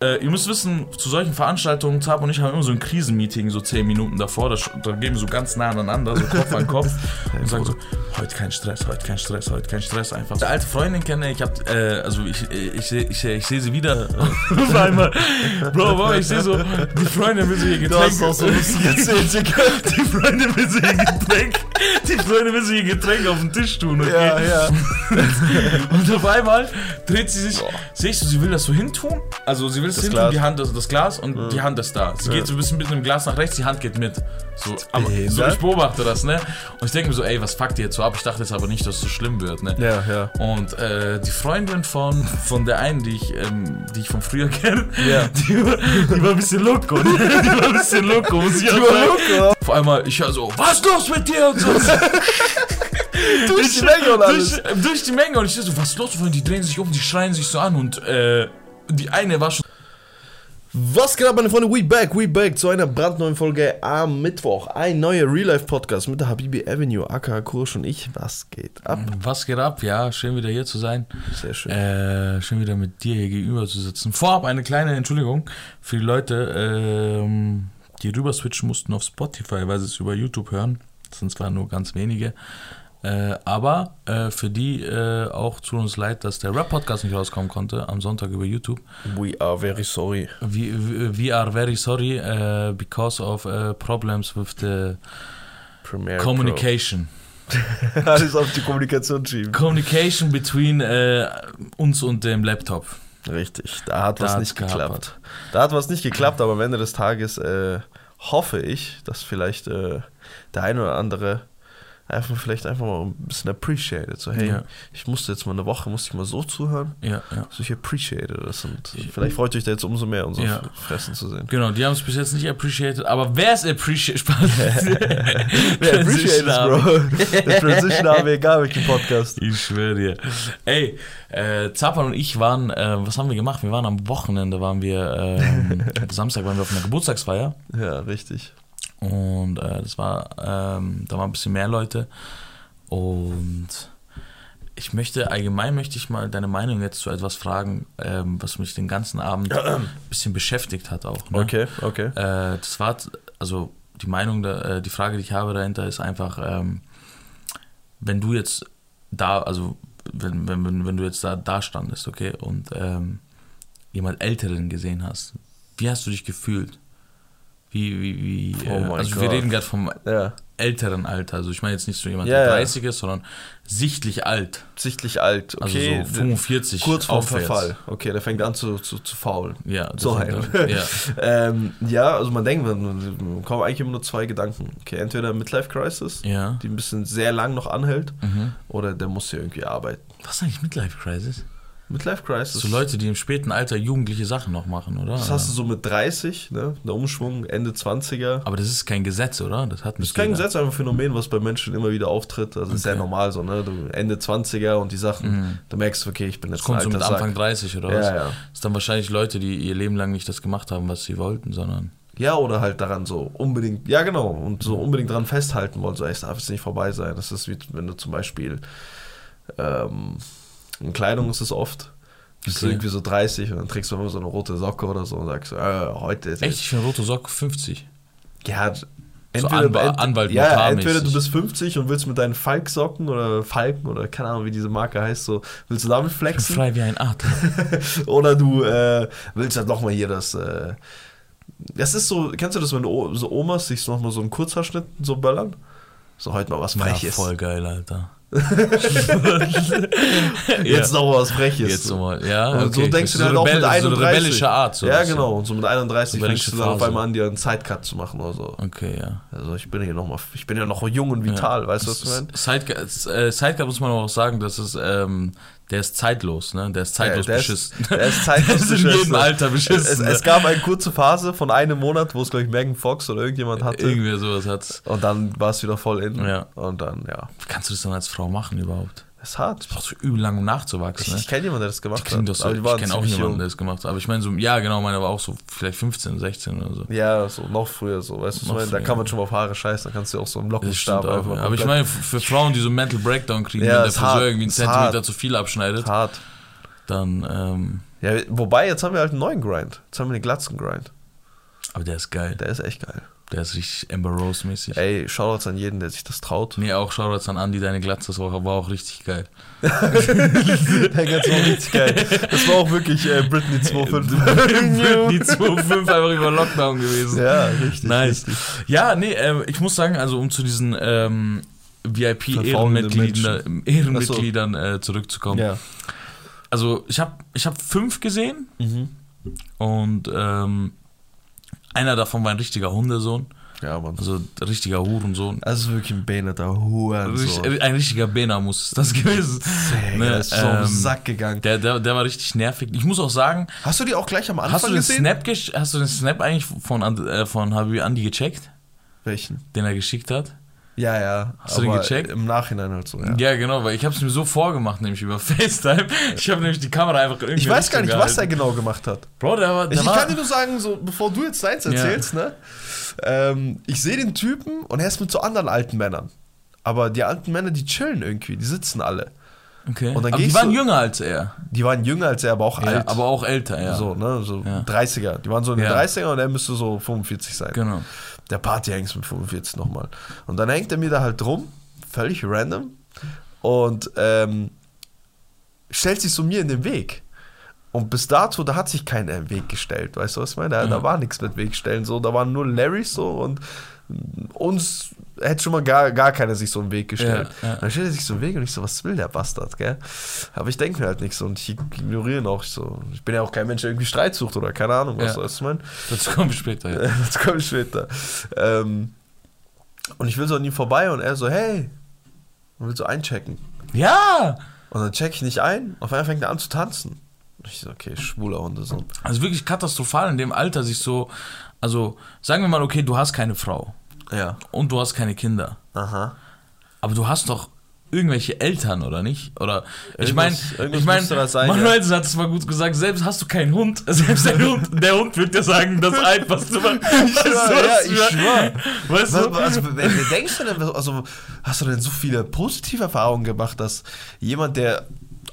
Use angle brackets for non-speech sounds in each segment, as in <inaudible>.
Äh, ihr müsst wissen, zu solchen Veranstaltungen, Zab und ich haben immer so ein Krisenmeeting, so 10 Minuten davor. Da, da gehen wir so ganz nah aneinander, so Kopf an Kopf. <laughs> und sagen so: Heute kein Stress, heute kein Stress, heute kein Stress. Einfach. Eine alte Freundin kenne, ich hab, äh, also ich, ich, ich, ich, ich sehe sie wieder. <laughs> <laughs> Auf einmal, Bro, Bro, ich sehe so, die Freundin will so ihr Getränk. Du hast auch so lustig erzählt, Die Freundin will so ihr Getränk, die will so ihr Getränk auf den Tisch tun, okay? Ja, ja. <laughs> Und auf einmal dreht sie sich, siehst du, sie will das so hintun. Also sie will es Das hintun, Glas. die Hand, also das Glas und die Hand ist da. Sie geht so ein bisschen mit dem Glas nach rechts, die Hand geht mit. So, aber, so ich beobachte das, ne? Und ich denke mir so, ey, was fuckt ihr jetzt so ab? Ich dachte jetzt aber nicht, dass es so schlimm wird, ne? Ja, ja. Und äh, die Freundin von, von der einen, die ich, ähm, die ich von früher kenne, Ja. <laughs> die, war, die war ein bisschen loco. Ne? <laughs> Die war ein bisschen loco, muss ich auch war sagen. loco? Vor einmal, ich höre so, was ist los mit dir? Und so. Durch die Menge und alles. Durch, äh, durch die Menge. Und ich so, was ist los? Und die drehen sich um, die schreien sich so an. Und äh, die eine war schon Was geht ab, meine Freunde? We back, we back zu einer brandneuen Folge am Mittwoch. Ein neuer Real-Life-Podcast mit der Habibi Avenue, aka Kursch und ich. Was geht ab? Was geht ab? Ja, schön wieder hier zu sein. Sehr schön. Äh, schön wieder mit dir hier gegenüber zu sitzen. Vorab eine kleine Entschuldigung für die Leute, ähm, die rüber switchen mussten auf Spotify, weil sie es über YouTube hören. Sind zwar nur ganz wenige. Äh, aber äh, für die äh, auch zu uns leid, dass der Rap-Podcast nicht rauskommen konnte am Sonntag über YouTube. We are very sorry. We, we, we are very sorry uh, because of uh, problems with the Premiere communication. <laughs> Alles auf die Kommunikation schieben. Communication between äh, uns und dem Laptop. Richtig, da hat Da was nicht gehapert. geklappt. Da hat was nicht geklappt, aber am Ende des Tages hoffe ich, dass vielleicht äh, der eine oder andere einfach vielleicht einfach mal ein bisschen appreciated. So, hey, Ja. ich musste jetzt mal eine Woche, musste ich mal so zuhören. Ja, ja. So, ich appreciate das und vielleicht freut euch da jetzt umso mehr, unser Ja. Fressen zu sehen. Genau, die haben es bis jetzt nicht appreciated, aber wer es appreciated? <laughs> Spaß. <laughs> Wer appreciate es, Bro? Der Transition haben wir egal welchen Podcast. <laughs> Ich schwöre dir. Ey, äh, Zapan und ich waren, äh, was haben wir gemacht? Wir waren am Wochenende, waren wir, ähm, Samstag waren wir auf einer Geburtstagsfeier. Ja, richtig. Und äh, das war, ähm, da waren ein bisschen mehr Leute. Und ich möchte, allgemein möchte ich mal deine Meinung jetzt zu etwas fragen, ähm, was mich den ganzen Abend <clears throat> ein bisschen beschäftigt hat auch. Ne? Okay, okay. Äh, das war, also die Meinung, da, äh, die Frage, die ich habe dahinter ist einfach, ähm, wenn du jetzt da, also wenn, wenn, wenn, du jetzt da, da standest, okay, und ähm, jemand Älteren gesehen hast, wie hast du dich gefühlt? Wie, wie, wie, Oh äh, also wir Gott. reden gerade vom Ja, älteren Alter, also ich meine jetzt nicht so jemand, Ja, der ja. 30 ist, sondern sichtlich alt, sichtlich alt. also Okay, so 45 kurz aufwärts. Verfall. Okay, der fängt an zu, zu, zu faulen. Ja, So ein. ja. <laughs> Ähm, ja, also man denkt, man, man kommen eigentlich immer nur zwei Gedanken. Okay, entweder Midlife Crisis, ja. die ein bisschen sehr lang noch anhält, Mhm. oder der muss ja irgendwie arbeiten. Was ist eigentlich Midlife Crisis? Midlife Crisis. So Leute, die im späten Alter jugendliche Sachen noch machen, oder? Das hast du so mit 30, ne? Der Umschwung, Ende 20er. Aber das ist kein Gesetz, oder? Das hat Das nicht ist kein jeder. Gesetz, einfach ein Phänomen, was bei Menschen immer wieder auftritt. Also ist sehr Okay. normal so, ne? Du Ende 20er und die Sachen, da merkst du, okay, ich bin Das jetzt ein kommt so mit Anfang Sack. 30 oder Ja, was? ja. Das sind dann wahrscheinlich Leute, die ihr Leben lang nicht das gemacht haben, was sie wollten, sondern. Ja, oder halt daran so unbedingt, ja genau, und so unbedingt daran festhalten wollen, so, ey, es darf jetzt nicht vorbei sein. Das ist wie, wenn du zum Beispiel, ähm, in Kleidung ist es oft, bist du Okay. irgendwie so 30 und dann trägst du immer so eine rote Socke oder so und sagst, äh, heute ist Echt, ich finde rote Socke 50. Ja, So entweder, Anwa- ent- Anwalt ja, entweder du bist 50 und willst mit deinen Falksocken oder Falken oder keine Ahnung, wie diese Marke heißt, so, willst du damit flexen? Frei wie ein Adler. <laughs> Oder du äh, willst halt nochmal hier das. Äh, das ist so, kennst du das, wenn O- so Omas sich nochmal so einen Kurzhaarschnitt so böllern? So heute mal was Ja, Freches. voll geil, Alter. <laughs> Jetzt noch mal was Freches. Jetzt nochmal. Ja, Und so okay. denkst du so dann auch mit rebell- 31. So eine rebellische Art. So ja, genau. Und so mit 31 Rebellische fängst du dann auf einmal an, dir einen Sidecut zu machen oder so. Okay, ja. Also ich bin hier noch mal, ich bin ja noch jung und vital, weißt du, was ich meine? Sidecar, äh, Sidecar muss man auch sagen, das ist, ähm, der ist zeitlos, ne? Der ist zeitlos Ja, der ist- beschissen. <laughs> der ist zeitlos Der ist in jedem Alter beschissen. Es, ne? es gab eine kurze Phase von einem Monat, wo es, glaube ich, Megan Fox oder irgendjemand hatte. Irgendwie sowas hat's. Und dann war es wieder voll in. Ja. Und dann, ja. Wie kannst du das dann als Frau machen überhaupt? Das ist hart. Brauchst du übel lang, um nachzuwachsen. Ich, Ne? ich kenne jemanden, der das gemacht hat. so. aber die Ich kenne auch jemanden, jung. der das gemacht hat. Aber ich meine, so, ja, genau, meine war auch so vielleicht 15, 16 oder so. Ja, so noch früher so, weißt du, meine? da kann man schon mal auf Haare scheißen, da kannst du auch so einen Das Lockenstab stimmt auch, einfach ja. Aber ich meine, für Frauen, die so Mental Breakdown kriegen, Ja, wenn der Friseur hart. irgendwie einen Zentimeter hart. zu viel abschneidet, hart. dann, ähm, Ja, wobei, jetzt haben wir halt einen neuen Grind. Jetzt haben wir den Glatzen-Grind. aber der ist geil. Der ist echt geil. Der ist richtig Amber Rose mäßig. Ey, Shoutouts an jeden, der sich das traut. Nee, auch Shoutouts an Andi, deine Glatze, das war, war auch richtig geil. <laughs> Der ganz war richtig geil. Das war auch wirklich äh, Britney 2.5. Die 2.5 einfach über Lockdown gewesen. ja, richtig. Nice. richtig. Ja, nee, ähm, ich muss sagen, also um zu diesen ähm, VIP-Ehrenmitgliedern Ehrenmitgliedern äh, zurückzukommen. Ja. Also ich habe ich hab fünf gesehen Mhm. und ähm, einer davon war ein richtiger Hundesohn, Ja, Mann. also ein richtiger Hurensohn. Ist wirklich ein Beneter Hurensohn. Richtig- Ein richtiger Benamus ist das <laughs> gewesen. Digga, Ne, der ist so auf den ähm, Sack gegangen. Der, der, der war richtig nervig. Ich muss auch sagen, Hast du die auch gleich am Anfang hast du, den gesehen? Snap hast du den Snap eigentlich von, äh, von Habibi Andi gecheckt, Welchen? den er geschickt hat? Ja, ja. Hast du den gecheckt? Im Nachhinein halt so, ja. Ja, genau, weil ich habe es mir so vorgemacht, nämlich über <laughs> FaceTime. Ich habe nämlich die Kamera einfach irgendwie. Ich weiß gar nicht, Richtung was er gehalten. genau gemacht hat. Bro, der war. Der Ich, ich war kann dir nur sagen, so, bevor du jetzt deins Ja. erzählst, ne? Ähm, ich sehe den Typen und er ist mit so anderen alten Männern. Aber die alten Männer, die chillen irgendwie, die sitzen alle. okay. und dann aber die waren du- jünger als er. Die waren jünger als er, aber auch Ja, alt. aber auch älter, ja. So, ne? So Ja. 30er. Die waren so in den Ja. 30er und er müsste so 45 sein. Genau. Der Party hängt mit 45 nochmal. Und dann hängt er mir da halt rum, völlig random, und ähm, stellt sich so mir in den Weg. Und bis dato, da hat sich keiner im Weg gestellt, weißt du, was ich meine? Da, Ja. da war nichts mit Wegstellen, so, da waren nur Larrys so und uns hätte schon mal gar, gar keiner sich so im Weg gestellt. Ja, ja. Dann stellt er sich so im Weg und ich so, was will der Bastard, gell? Aber ich denke mir halt nichts so und ich ignoriere ihn auch so. Ich bin ja auch kein Mensch, der irgendwie Streit sucht oder keine Ahnung, was Ja. meine? Dazu kommen wir später. Ja. <laughs> Das kommt später. Ähm, und ich will so an ihm vorbei und er so, hey, und will so einchecken. ja! Und dann check ich nicht ein, auf einmal fängt er an zu tanzen. Und ich so, okay, schwuler Hundesohn. Also wirklich katastrophal in dem Alter sich so. Also, sagen wir mal, okay, du hast keine Frau Ja. und du hast keine Kinder. Aha. Aber du hast doch irgendwelche Eltern, oder nicht? Oder ich meine, ich sein, Manuel hat es mal gut gesagt, selbst hast du keinen Hund, <laughs> selbst der Hund, der Hund wird dir sagen, das <laughs> Eid, was du schwör, ja, was ich schwör. Weißt du? also, wer denkst du denn, also, hast du denn so viele positive Erfahrungen gemacht, dass jemand, der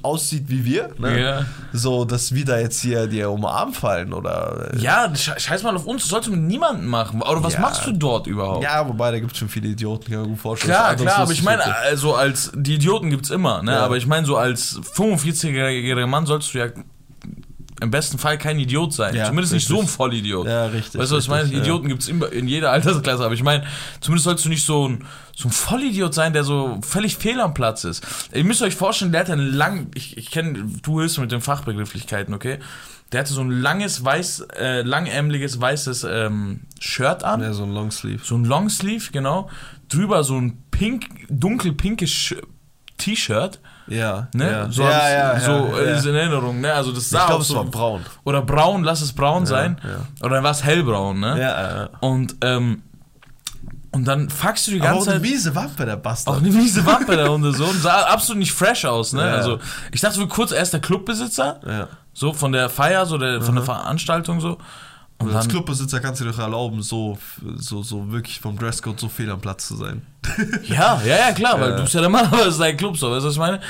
aussieht wie wir, ne, Ja. so, dass wir da jetzt hier dir um den Arm fallen oder. äh, Ja, sche- scheiß mal auf uns, das sollst du mit niemandem machen. Oder was Ja. machst du dort überhaupt? Ja, wobei, da gibt es schon viele Idioten, kann ich mir gut vorstellen. Klar, klar, aber ich meine, also als die Idioten gibt's immer, ne? Ja. Aber ich meine, so als 45-jähriger Mann sollst du ja im besten Fall kein Idiot sein. Ja, Zumindest nicht so ein richtig. Vollidiot. Ja, richtig, Weißt du, was ich meine? richtig, ja. Idioten gibt's immer in jeder Altersklasse, aber ich meine, zumindest sollst du nicht so ein, so ein Vollidiot sein, der so völlig fehl am Platz ist. Ihr müsst euch vorstellen, der hatte einen lang, ich, ich kenne, du hilfst mit den Fachbegrifflichkeiten, okay? Der hatte so ein langes, weiß, äh, langärmeliges, weißes ähm, Shirt an Ja, so ein Longsleeve. so ein Longsleeve, genau. Drüber so ein pink, dunkelpinkes T-Shirt, Ja. ne? Ja, So, ja, ich- ja, so äh, ist in Erinnerung, ne? Also das Ich sah glaube, auch es so. war braun. Oder braun, lass es braun sein. Oder war es hellbraun, ne? Ja, ja. Und, ähm, und dann fuckst du die Aber auch ganze eine Zeit. miese Wampe, der Bastard. Auch eine miese Wampe, der Hundesohn. Sah absolut nicht fresh aus, ne? Also, ich dachte so kurz, er ist der Clubbesitzer. So von der Feier, so der, von der Veranstaltung so. Und als Clubbesitzer kannst du dir doch erlauben, so, so, so wirklich vom Dresscode so fehl am Platz zu sein. <laughs> Ja, ja, ja, klar, weil Ja. du bist ja der Mann, aber es ist dein Club, so, weißt du, was ich meine?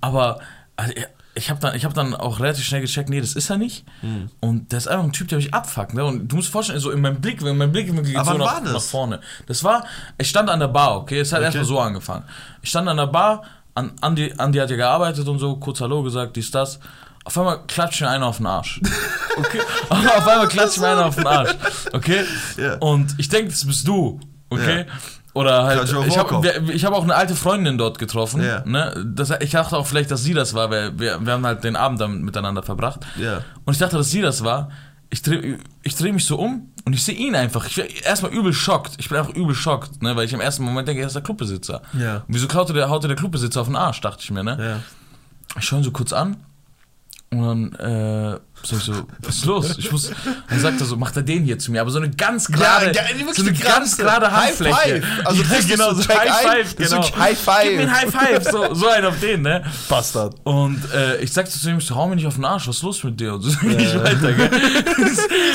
Aber also, ich habe dann, ich hab dann auch relativ schnell gecheckt, nee, das ist er nicht. Hm. Und der ist einfach ein Typ, der mich abfuckt. Ne? Und du musst vorstellen, so in meinem Blick, wenn mein Blick geht so nach, war das? nach vorne. Das war, ich stand an der Bar, okay? Es hat Okay. erstmal so angefangen. Ich stand an der Bar, an, Andi, Andi hat ja gearbeitet und so, kurz Hallo gesagt, dies, das. Auf einmal klatscht mir einer auf den Arsch. <laughs> Okay? <laughs> auf einmal klatscht mir einer auf den Arsch. Okay? Ja. Und ich denke, das bist du. Okay? Ja. Oder halt, ich habe ich hab auch eine alte Freundin dort getroffen. Ja. Ne? Das, ich dachte auch vielleicht, dass sie das war, weil wir, wir haben halt den Abend dann miteinander verbracht. Ja. Und ich dachte, dass sie das war. Ich drehe ich dreh mich so um und ich sehe ihn einfach. Ich bin erstmal übel schockt. Ich bin einfach übel schockt, ne? weil ich im ersten Moment denke, er ist der Clubbesitzer. Und wieso klaute der, haut der Clubbesitzer auf den Arsch, dachte ich mir. Ne? Ich schaue ihn so kurz an und dann äh, Sag ich so, was ist los? Ich muss, dann sagt er so, macht er den hier zu mir, aber so eine ganz gerade, Ja, ja, so eine ganz gerade High Handfläche. Five. Also ja, das genau, so so High Five, das genau. wirklich High Five. Gib mir ein High Five, so, so ein auf den, ne? Bastard. Und äh, ich sagte zu ihm, ich so, hau mir nicht auf den Arsch, was ist los mit dir? Und so ging ich weiter, gell? <laughs>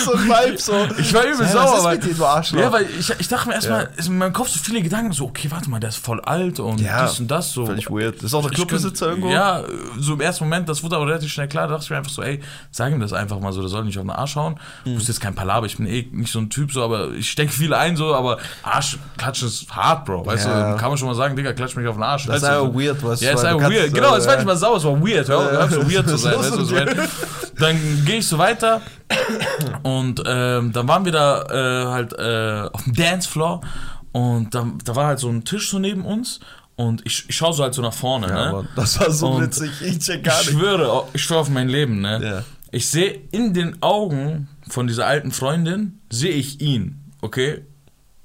So ein Vibe, so. Ich war übel sauer, was ist mit dir, du Arschloch? ja, weil ich, ich dachte mir erstmal, in meinem Kopf so viele Gedanken, so, okay, warte mal, der ist voll alt und dies und das, so. Völlig weird. Ist auch der Clubbesitzer irgendwo? Ja, so im ersten Moment, das wurde aber relativ schnell klar, da dachte ich mir einfach so, ey, sag ihm das einfach mal so, der soll nicht auf den Arsch hauen. Hm. Du bist jetzt kein Palaber, ich bin eh nicht so ein Typ, so, aber ich stecke viel ein, so, aber Arsch klatschen ist hart, Bro. Weißt Ja. du, kann man schon mal sagen, Digga, klatsch mich auf den Arsch. Das ist einfach so. weird, was Ja, ist einfach kannst, weird. Genau, es war nicht mal sauer, es war weird. Hör auf, so weird zu sein. Weißt du, was <laughs> ich? Dann gehe ich so weiter und ähm, dann waren wir da äh, halt äh, auf dem Dancefloor und da, da war halt so ein Tisch so neben uns und ich, ich schaue so halt so nach vorne. Ja, ne? Das war so Und witzig. Ich check gar ich nicht. schwöre, ich schwöre auf mein Leben, ne? Ja. Ich sehe in den Augen von dieser alten Freundin, sehe ich ihn, okay?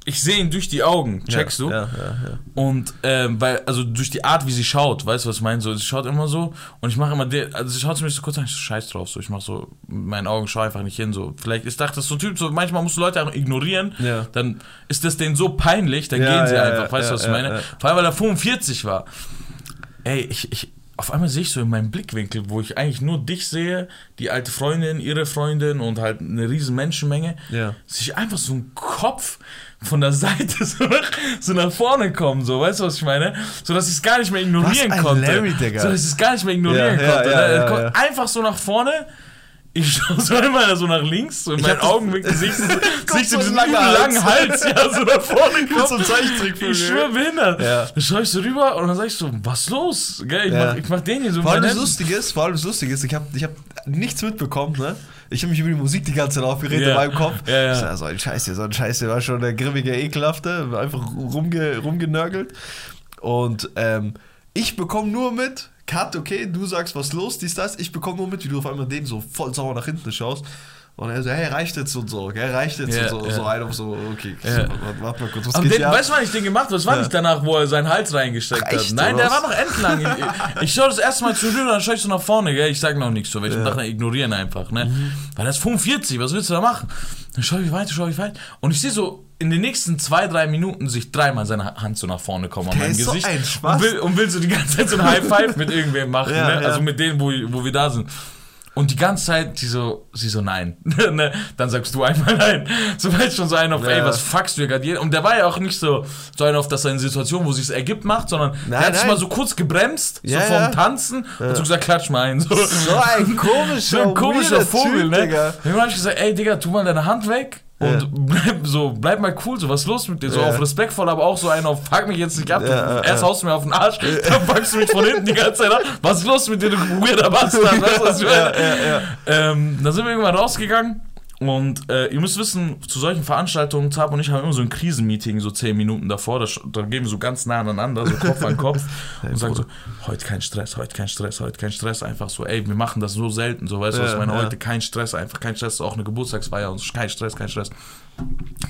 Ich sehe ihn durch die Augen, checkst ja, du? Ja, ja, ja. Und ähm, weil, also durch die Art, wie sie schaut, weißt du, was ich meine? So, sie schaut immer so und ich mache immer, der, also sie schaut zu mir so kurz an, ich so, scheiß drauf, so, ich mache so, mit meinen Augen schaue einfach nicht hin, so. Vielleicht ist das so ein Typ, so, manchmal musst du Leute einfach ignorieren, dann ist das denen so peinlich, dann gehen sie einfach, weißt du, was ich meine? Vor allem, weil er 45 war. Ey, ich, ich, auf einmal sehe ich so in meinem Blickwinkel, wo ich eigentlich nur dich sehe, die alte Freundin, ihre Freundin und halt eine riesen Menschenmenge, Ja. sehe ich einfach so einen Kopf von der <laughs> Seite so nach, so nach vorne kommen, so, weißt du, was ich meine? So, dass ich es gar nicht mehr ignorieren Was ein konnte. Larry, Digga. So, dass ich es gar nicht mehr ignorieren Ja, konnte. ja. einfach so nach vorne. Ich schaue so einmal so nach links, so <laughs> in meinen Augenwinkel sehe ich so, diesen ein langer langen Hals, ja, so nach vorne kommt. so einem Zeichentrickfilm. Ich schwöre behindert. Ja. Dann schaue ich so rüber und dann sag ich so, was los? Gell, ich, Ja. mach, ich mach den hier so Vor allem das Lustige ist, vor allem das Lustige ist, ich habe ich hab nichts mitbekommen, ne? Ich habe mich über die Musik die ganze Zeit aufgeregt Ja. in meinem Kopf. Ja, ja. Ich sag, so ein Scheiß hier, so ein Scheiß hier war schon der grimmige, ekelhafte, einfach rumge, rumgenörgelt. Und ähm, ich bekomme nur mit, Cut, okay, du sagst, was los, dies, das. Ich bekomme nur mit, wie du auf einmal den so voll sauer nach hinten schaust. Und er so, hey, reicht jetzt und so, gell, reicht jetzt Ja, und so. ja. So ein auf so, okay, Ja. warte, mal kurz, was Aber geht den, weißt du, wann ich den gemacht habe? Das war Ja. nicht danach, wo er seinen Hals reingesteckt Ach, hat. Nein, der was? war noch entlang. Ich, ich schaue das erste Mal zu Rühren, dann schaue ich so nach vorne, gell? Ich sage noch nichts so, weil ich Ja. dachte, ignorieren einfach, ne? Mhm. Weil das ist 45, was willst du da machen? Dann schaue ich weiter, schaue ich weiter. Und ich sehe so in den nächsten zwei, drei Minuten sich dreimal seine Hand so nach vorne kommen an meinem ist so Gesicht. ein Spaß. und, will, und will so die ganze Zeit so ein High Five mit irgendwem machen, Ja, ne? ja. Also mit denen, wo, wo wir da sind. Und die ganze Zeit, sie so, sie so, nein. <laughs> Ne? Dann sagst du einmal nein. So weißt schon so einen auf, Ja. ey, was fuckst du hier gerade? Und der war ja auch nicht so, so einer auf, dass er in Situationen, wo sich ergibt, macht, sondern Nein, der hat sich nein. mal so kurz gebremst, Ja, so vom ja. Tanzen, und so gesagt, klatsch mal ein. So, So ein komischer, <laughs> so ein komischer Vogel, typ, ne? Digga. Dann hab ich gesagt, ey, Digga, tu mal deine Hand weg. Und Ja. <laughs> bleib, so, bleib mal cool, so was ist los mit dir? So Ja. auf respektvoll, aber auch so einen auf, mich jetzt nicht ab. Ja, du, erst haust du mir auf den Arsch, dann packst du mich von hinten die ganze Zeit an. Was ist los mit dir, du weirder Bastard? Weißt du, was ich meine? Ähm, dann sind wir irgendwann rausgegangen und äh, ihr müsst wissen, zu solchen Veranstaltungen, Zab und ich haben immer so ein Krisenmeeting, so 10 Minuten davor, da, da gehen wir so ganz nah aneinander, so Kopf an Kopf <laughs> und sagen so, heute kein Stress, heute kein Stress, heute kein Stress, einfach so, ey, wir machen das so selten, so, weißt du, was ich Ja, meine, ja. heute kein Stress, einfach kein Stress, auch eine Geburtstagsfeier und so, kein Stress, kein Stress.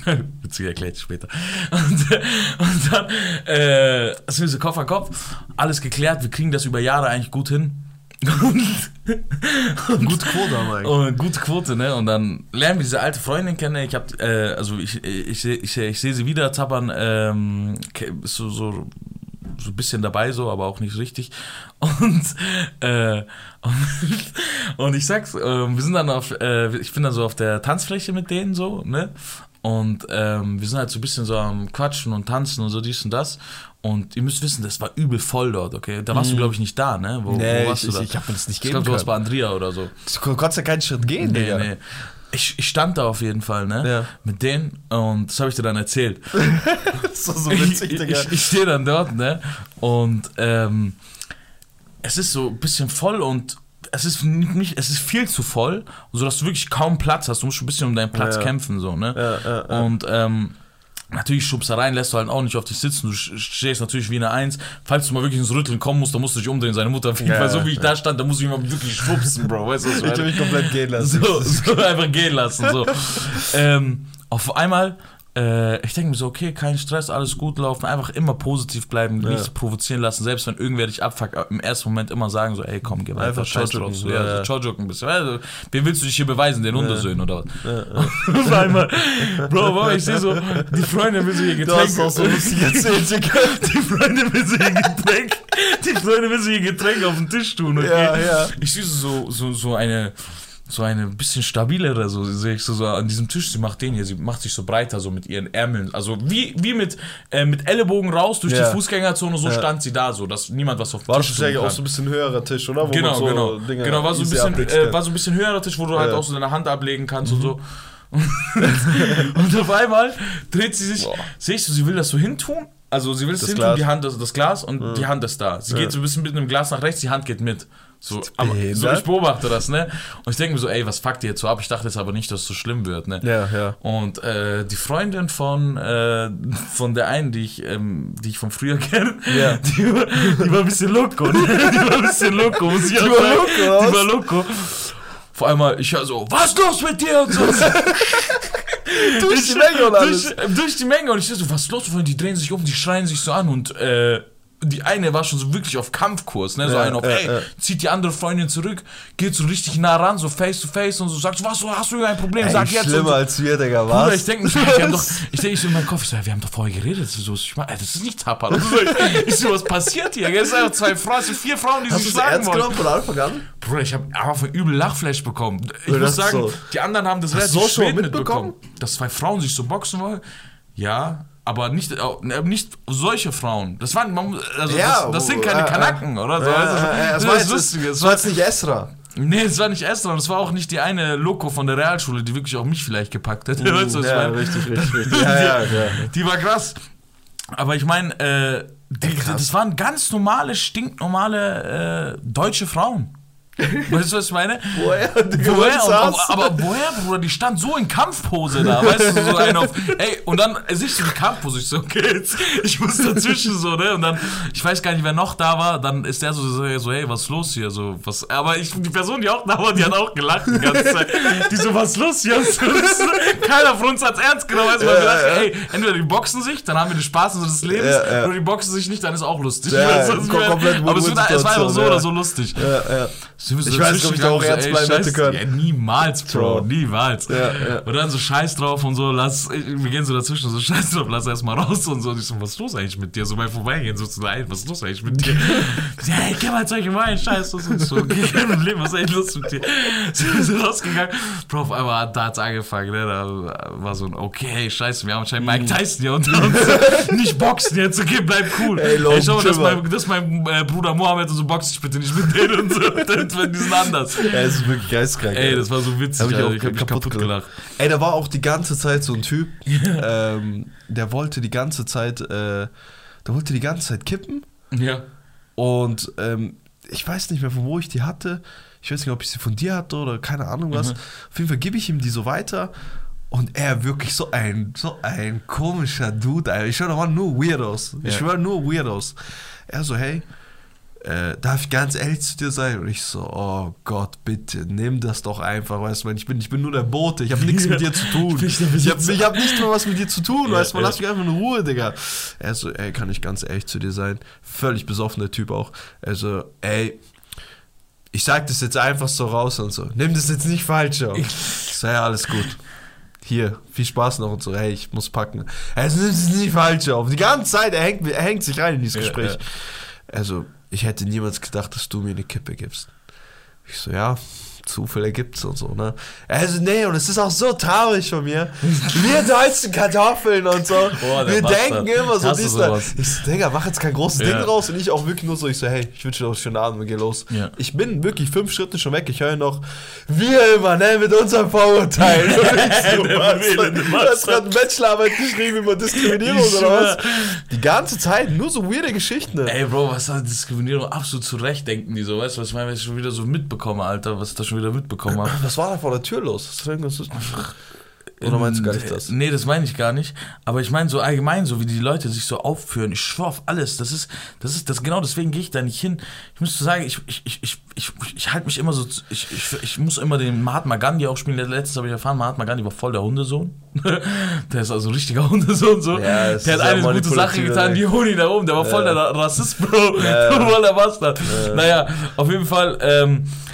<laughs> Witzig erklärt später. <laughs> Und, äh, und dann äh, sind wir so Kopf an Kopf, alles geklärt, wir kriegen das über Jahre eigentlich gut hin. Und, Gut Quote haben eigentlich. und gute Quote, ne? Und dann lernen wir diese alte Freundin kennen. Ich hab, äh, also ich, ich, sehe ich, ich sehe sie wieder zappern, ähm, so, so, so ein bisschen dabei, so, aber auch nicht richtig. <laughs> Und, äh, und, und ich sag's, äh, wir sind dann auf, äh, ich bin dann so auf der Tanzfläche mit denen so, ne? Und ähm, wir sind halt so ein bisschen so am Quatschen und Tanzen und so dies und das. Und ihr müsst wissen, das war übel voll dort, okay? Da warst du, glaube ich, nicht da, ne? Wo, Mhm. Nee, wo warst ich- du da? ich- ich hab mir das nicht Ich geben glaube, du warst bei. Andrea oder so. Du konntest ja keinen Schritt gehen, Nee, Digga. nee. Ich, ich stand da auf jeden Fall, ne? Ja. Mit denen und das habe ich dir dann erzählt. <laughs> Das war so ich witzig, ich, Digga. ich, ich stehe dann dort, ne? Und ähm, es ist so ein bisschen voll und es ist nicht, es ist viel zu voll, so dass du wirklich kaum Platz hast. Du musst schon ein bisschen um deinen Platz Ja. kämpfen, so, ne? Ja, ja, ja. Und ähm, Natürlich Schubsereien lässt du halt auch nicht auf dich sitzen. Du stehst natürlich wie eine Eins. Falls du mal wirklich ins Rütteln kommen musst, dann musst du dich umdrehen, seine Mutter fliegt. Ja, Weil so wie ich da stand, da muss ich mal wirklich schubsen, Bro. Weißt du, was ich Ich meine? mich komplett gehen lassen. So, so einfach gehen lassen. So. <laughs> ähm, auf einmal äh, ich denke mir so, okay, kein Stress, alles gut laufen, einfach immer positiv bleiben, Ja. nichts provozieren lassen, selbst wenn irgendwer dich abfuckt, im ersten Moment immer sagen so, ey, komm, geh weiter, Einfach scheiß drauf, so, ja, ja, so, ein bisschen, also, wem willst du dich hier beweisen, den Untersöhnen oder was? Ja, ja. <laughs> Auf einmal, Bro, Bro, ich sehe so, die Freundin will so ihr Du Getränk, hast auch so lustig erzählt, Digga. <laughs> die Freundin will so ihr Getränk, die Freundin will so ihr Getränk auf den Tisch tun, okay? Ja, ja. Ich sehe so, so, so eine, so eine bisschen stabilere, so sehe ich so, so an diesem Tisch, sie macht den hier, sie macht sich so breiter, so mit ihren Ärmeln, also wie, wie mit, äh, mit Ellenbogen raus durch Ja. die Fußgängerzone, so Ja. stand sie da, so, dass niemand was auf den War Tisch kann. auch so ein bisschen höherer Tisch, oder? Wo Genau, so genau. Dinger genau, war so, ein bisschen, äh, war so ein bisschen höherer Tisch, wo du halt Ja. Mhm. auch so deine Hand ablegen kannst und so. <laughs> und auf einmal dreht sie sich, Boah. ich so, sie will das so hintun. Also sie will es Glas. die Hand, das, das Glas und die Hand ist da. Sie geht so ein bisschen mit einem Glas nach rechts, die Hand geht mit. So, aber, so ich beobachte das, ne? Und ich denke mir so, ey, was fuckt ihr jetzt so ab? Ich dachte jetzt aber nicht, dass es so schlimm wird, ne? Ja, ja. Und äh, die Freundin von, äh, von der einen, die ich, ähm, die ich von früher <laughs> kenne, Ja. die, war, die war ein bisschen loco. Ne? <laughs> Die war ein bisschen loco, muss ich auch war sagen. loco, was? Die war loco. Vor einmal, ich höre so, was ist los mit dir? Und so. <laughs> Durch die Menge und alles. Durch, durch die Menge. Und ich so, was ist los? Und die drehen sich um, die schreien sich so an und äh, die eine war schon so wirklich auf Kampfkurs, ne? So Ja, ein auf, ja, ey, ja. zieht die andere Freundin zurück, geht so richtig nah ran, so face to face und so, sagt was, hast du ein Problem? Sag Ey, jetzt. und schlimmer so. als wir, Digga, Bruder, was? ich denke wir haben doch, <laughs> ich denke so in meinem Kopf, ich so, ja, wir haben doch vorher geredet. So, ich meine, das ist nicht tapper. So, ich, ich so, was passiert hier? Es sind einfach zwei Frauen, vier Frauen, die Hast du sich es schlagen ernst wollen. genommen von Anfang an? Bruder, ich habe einfach übel Lachflash bekommen. Ich Oder muss sagen, so? die anderen haben das Hast relativ du so spät mitbekommen? mitbekommen, dass zwei Frauen sich so boxen wollen. Ja, aber nicht, äh, nicht solche Frauen. Das waren, also das, das sind keine äh, äh, Kanaken, oder so. Ja, ja, ja, das war jetzt-. Es war jetzt nicht Esra. Nee, es war nicht Esther und es war auch nicht die eine Loco von der Realschule, die wirklich auch mich vielleicht gepackt hätte. <laughs> weißt du, ja, meine? richtig, richtig, <laughs> richtig. Ja, ja, ja. Die war krass. Aber ich meine, äh, die, das waren ganz normale, stinknormale äh, deutsche Frauen. Weißt du, was ich meine? Woher? Woher? Und, aber, aber woher, Bruder? Die stand so in Kampfpose da, weißt du, so ein auf, ey, und dann siehst du die Kampfpose, ich so, okay, jetzt, ich muss dazwischen so, ne, und dann, ich weiß gar nicht, wer noch da war, dann ist der so, so, so hey, was ist los hier, so, was, aber ich, die Person, die auch da war, die hat auch gelacht die ganze Zeit, die so, was ist los hier, so, keiner von uns hat's ernst genommen, weißt du, weil wir Ja, dachten, ja. ey, entweder die boxen sich, dann haben wir den Spaß des Lebens, Ja, ja. oder die boxen sich nicht, dann ist auch lustig, Ja, <laughs> weißt du, komplett aber es, wird, es war einfach so oder so lustig. Ja, ja. So Ich weiß nicht, ob ich da auch ernst so, bleiben hätte können. Ja, niemals, Bro, niemals. Ja, ja. Und dann so Scheiß drauf und so, lass, wir gehen so dazwischen, so Scheiß drauf, lass erstmal raus und so. Und ich so, was ist los eigentlich mit dir? So beim Vorbeigehen, so zu nein, was ist los eigentlich mit dir? <laughs> ja, ey, geh mal Zeug rein, Scheiß, los und so. Okay, kein Problem, was ist eigentlich los mit dir? So, sind rausgegangen, Bro, auf einmal hat da hat's angefangen, ne? Da war so ein, okay, Scheiße, wir haben anscheinend Mike Tyson hier unter uns. <laughs> Nicht boxen jetzt, okay, bleib cool. Ey, Ey, schau mal, das ist mein, das ist mein äh, Bruder Mohammed und so box dich bitte nicht mit denen und so. <laughs> Die sind anders. <laughs> Ja, es ist wirklich geistkrank. Ey, das war so witzig, Hab ich Alter. auch ich hab mich kaputt gelacht. Ey, da war auch die ganze Zeit so ein Typ, <laughs> ähm, der wollte die ganze Zeit, äh, der wollte die ganze Zeit kippen Ja. und ähm, ich weiß nicht mehr, von wo ich die hatte. Ich weiß nicht, ob ich sie von dir hatte oder keine Ahnung was. Mhm. Auf jeden Fall gebe ich ihm die so weiter und er wirklich so ein, so ein komischer Dude, Alter. Ich schwöre, da waren nur Weirdos. Ich Ja. schwöre, nur Weirdos. Er so, hey, äh, darf ich ganz ehrlich zu dir sein? Und ich so, oh Gott, bitte, nimm das doch einfach, weißt du, ich bin, ich bin nur der Bote, ich habe <laughs> nichts mit dir zu tun. Ich habe ich hab nicht mal was mit dir zu tun, Ja, weißt du, ja. lass mich einfach in Ruhe, Digga. Er so, ey, kann ich ganz ehrlich zu dir sein? Völlig besoffener Typ auch. Also, ey, ich sag das jetzt einfach so raus und so. Nimm das jetzt nicht falsch auf. Ich so, ja, alles gut. Hier, viel Spaß noch und so, hey, ich muss packen. Nimm das nicht falsch auf. Die ganze Zeit, er hängt, er hängt sich rein in dieses Ja, Gespräch. ja. Also, ich hätte niemals gedacht, dass du mir eine Kippe gibst. Ich so, ja, Zufälle gibt's und so, ne? Also, nee, und es ist auch so traurig von mir. Wir deutschen Kartoffeln und so. <laughs> Boah, wir denken immer so, dies? Ich Digga, mach jetzt kein großes Ja. Ding raus. Und ich auch wirklich nur so, ich so, hey, ich wünsche dir einen schönen Abend, wir gehen los. Ja. Ich bin wirklich fünf Schritte schon weg. Ich höre noch, wir immer, ne, mit unserem Vorurteil. <laughs> Und ich so, Der was? wählende Du hast gerade eine Bachelorarbeit geschrieben über Diskriminierung Ich oder was? Die ganze Zeit, nur so weirde Geschichten. Ey, Bro, was hat Diskriminierung? Absolut zu Recht denken die so. Weißt du, was ich meine, was ich schon wieder so mitbekomme, Alter, was ich da schon wieder mitbekommen habe? Was war da vor der Tür los? Oder meinst du gar nicht das? Nee, das meine ich gar nicht. Aber ich meine so allgemein, so wie die Leute sich so aufführen. Ich schwör auf alles. Das ist, das ist, das genau deswegen gehe ich da nicht hin. Ich müsste sagen, ich, ich, ich, ich, ich, ich halte mich immer so, ich, ich, ich muss immer den Mahatma Gandhi auch spielen. Letztens habe ich erfahren, Mahatma Gandhi war voll der Hundesohn. <laughs> der ist also ein richtiger Hundesohn so. Ja, der hat ja eine gute Sache getan, die Huni da oben. Der war voll Ja. der Rassist, Bro. Ja. <laughs> voll der Bastard. Naja, auf jeden Fall, ähm, äh,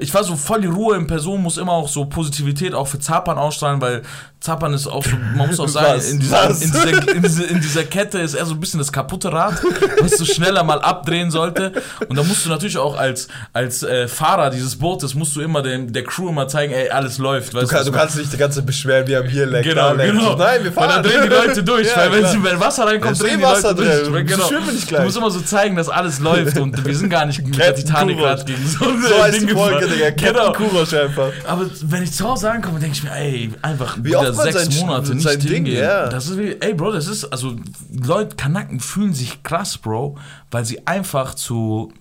ich war so voll die Ruhe in Person, muss immer auch so Positivität auch für Zapan ausstrahlen, weil Zapan ist auch so, man muss auch <laughs> sagen, in dieser, in, dieser, in, dieser, in dieser Kette ist er so ein bisschen das kaputte Rad, was so schneller mal abdrehen sollte. Und da musst du natürlich auch als, als äh, Fahrer dieses Bootes, musst du immer dem, der Crew immer zeigen, ey, alles läuft. Du, kann, du kannst nicht die ganze beschweren, wir haben hier leckt, Genau, da leckt. genau. Nein, wir Weil fahren. dann drehen die Leute durch, Ja, weil wenn, sie, wenn Wasser reinkommt, drehen eh die Leute Wasser durch. drin. Weil, So Genau. nicht Du gleich. musst immer so zeigen, dass alles läuft und wir sind gar nicht mit der Titanic gerade gegen so ein So Ding Folge, gefahren. Digga. Captain Genau. Kurosch einfach. Aber wenn ich zu Hause ankomme, denke ich mir, ey, einfach Wie oft man sechs sein- Monate nicht sein Ding, hingehen. ja. Das ist wie, ey, Bro, das ist, also Leute, Kanaken fühlen sich krass, Bro, weil sie einfach zu,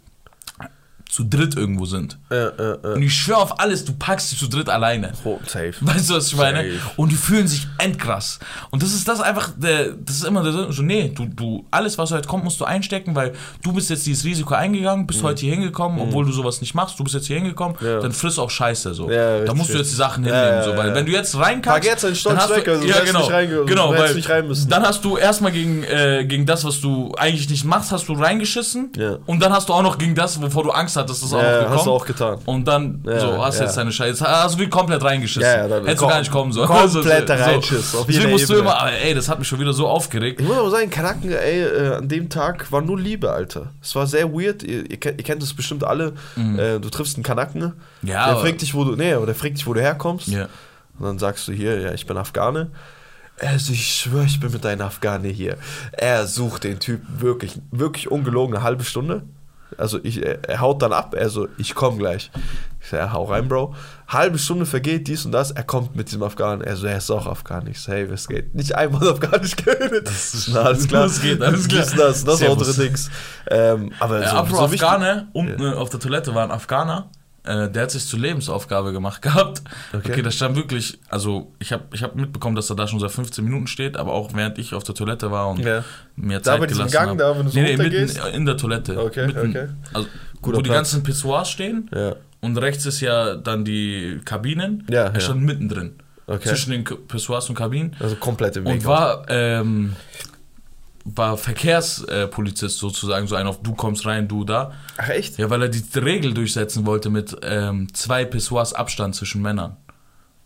zu dritt irgendwo sind. Äh, äh, äh. Und ich schwöre auf alles, du packst sie zu dritt alleine. Oh, safe. Weißt du, was ich meine? Safe. Und die fühlen sich endkrass. Und das ist das einfach, der, das ist immer der, so, nee, du, du, alles, was heute kommt, musst du einstecken, weil du bist jetzt dieses Risiko eingegangen, bist heute hier hingekommen, obwohl du sowas nicht machst, du bist jetzt hier hingekommen, Mhm. Ja. dann friss auch Scheiße, so. Ja, da musst du jetzt die Sachen hinnehmen, ja, so, weil wenn du jetzt rein kannst, Pack jetzt einen dann hast weg, du, also ja, genau, nicht reinge- genau, weil nicht rein müssen. dann hast du erstmal gegen, äh, gegen das, was du eigentlich nicht machst, hast du reingeschissen und dann hast du auch noch gegen das, wovor du Angst hattest, das ist auch Ja, noch hast gekommen. du auch getan. Und dann, Ja, so, hast ja. jetzt deine Scheiße. Hast du die komplett reingeschissen. Ja, dann- Hättest du gar nicht kommen sollen. Kompletter <laughs> So, Reinschiss, auf Deswegen musst du Ebene. immer, aber ey, das hat mich schon wieder so aufgeregt. Ich muss aber sagen, Kanaken, ey, äh, an dem Tag war nur Liebe, Alter. Es war sehr weird. Ihr, ihr, kennt, das bestimmt alle. Äh, du triffst einen Kanaken. Mhm. Ja, Der fragt dich, wo du. Nee, aber der fragt dich, wo du herkommst. Ja. Und dann sagst du hier, ja, ich bin Afghane. Also ich schwöre, ich bin mit deinem Afghane hier. Er sucht den Typen wirklich, wirklich ungelogen eine halbe Stunde. Also ich, er, haut dann ab, er so, ich komm gleich. Ich sag, ja, hau rein, Bro. Halbe Stunde vergeht, dies und das, er kommt mit diesem Afghanen. Er so, er ist auch Afghanisch. Ich so, hey, was geht? Nicht einmal <laughs> Afghanisch geredet. Das ist- <laughs> Na, alles klar. das geht, alles klar. Und das, das Servus. andere Dings. Ähm, aber Äh, so, so Afghane, unten äh, auf der Toilette war ein Afghaner, äh, der hat sich zur Lebensaufgabe gemacht <laughs> gehabt. Okay. Okay, da stand wirklich, also ich habe ich hab mitbekommen, dass er da schon seit 15 Minuten steht, aber auch während ich auf der Toilette war und Ja. mir Da Zeit bei diesem gelassen Gang, hab. da, wenn du so nee, nee, mitten in der Toilette. Okay, mitten, okay. Also, Guter wo die Platz. ganzen Pissoirs stehen Ja. und rechts ist ja dann die Kabinen. Ja, er ja. stand mittendrin. Okay. Zwischen den Pissoirs und Kabinen. Also komplett im Weg. Und war, ähm, war Verkehrspolizist sozusagen, so ein auf du kommst rein, du da. Ach echt? Ja, weil er die Regel durchsetzen wollte mit ähm, zwei Pissoirs Abstand zwischen Männern.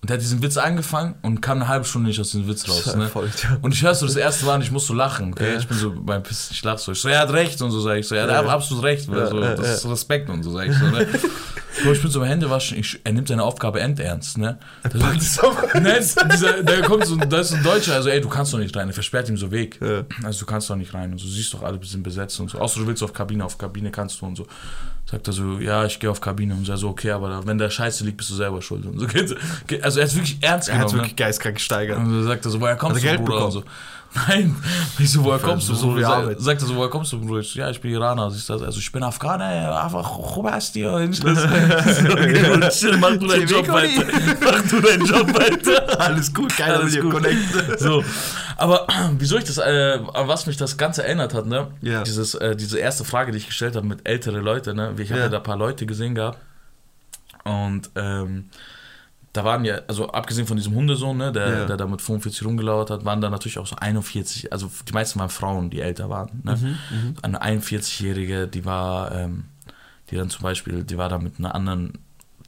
Und er hat diesen Witz angefangen und kam eine halbe Stunde nicht aus dem Witz raus. <laughs> Ja, Ne? ja. Und ich hör's so das erste Mal und ich muss so lachen, okay? Ja. Ich bin so beim Pissen, ich lach so. Ich so, er hat recht und so sag ich so. Ja, er Ja. hat absolut recht, Ja, so, ja, das ja. ist Respekt und so sag ich so. Ne? <laughs> Bro, ich bin so im Händewaschen, ich, er nimmt seine Aufgabe endernst, ne? Das Nein, dieser, der kommt so, da ist ein Deutscher, also ey, du kannst doch nicht rein, er versperrt ihm so Weg. Ja. Also du kannst doch nicht rein und so, siehst doch alle sind besetzt und so. Außer du willst auf Kabine, auf Kabine kannst du und so. Sagt er so, ja, ich gehe auf Kabine und so, so okay, aber da, wenn da Scheiße liegt, bist du selber schuld und so. <laughs> Also er ist wirklich ernst Er hat genommen. wirklich geistkrank gesteigert. Ne? Und dann sagt er so, woher kommst Hat er du, Geld Bruder? Und so. Nein. Ich so, woher kommst du, so? Arbeit. Sagt, er so, woher kommst du, Bruder? Ich ja, ich bin Iraner. Du das? Also ich bin Afghaner, einfach Chobasti. <laughs> <laughs> Chill, mach du deinen Job weiter. Mach du deinen Job weiter. <laughs> Alles gut, keiner Alles will gut. So, aber <clears throat> wieso ich das, äh, an was mich das Ganze erinnert hat, ne? Ja. Dieses, äh, diese erste Frage, die ich gestellt habe mit ältere Leute, ne? Ich habe Ja. ja da ein paar Leute gesehen gehabt und ähm, da waren ja, also abgesehen von diesem Hundesohn, ne, der, Ja. der da mit 45 rumgelauert hat, waren da natürlich auch so 41, also die meisten waren Frauen, die älter waren. Ne? Mhm, Eine 41-Jährige, die war, ähm, die dann zum Beispiel, die war da mit einer anderen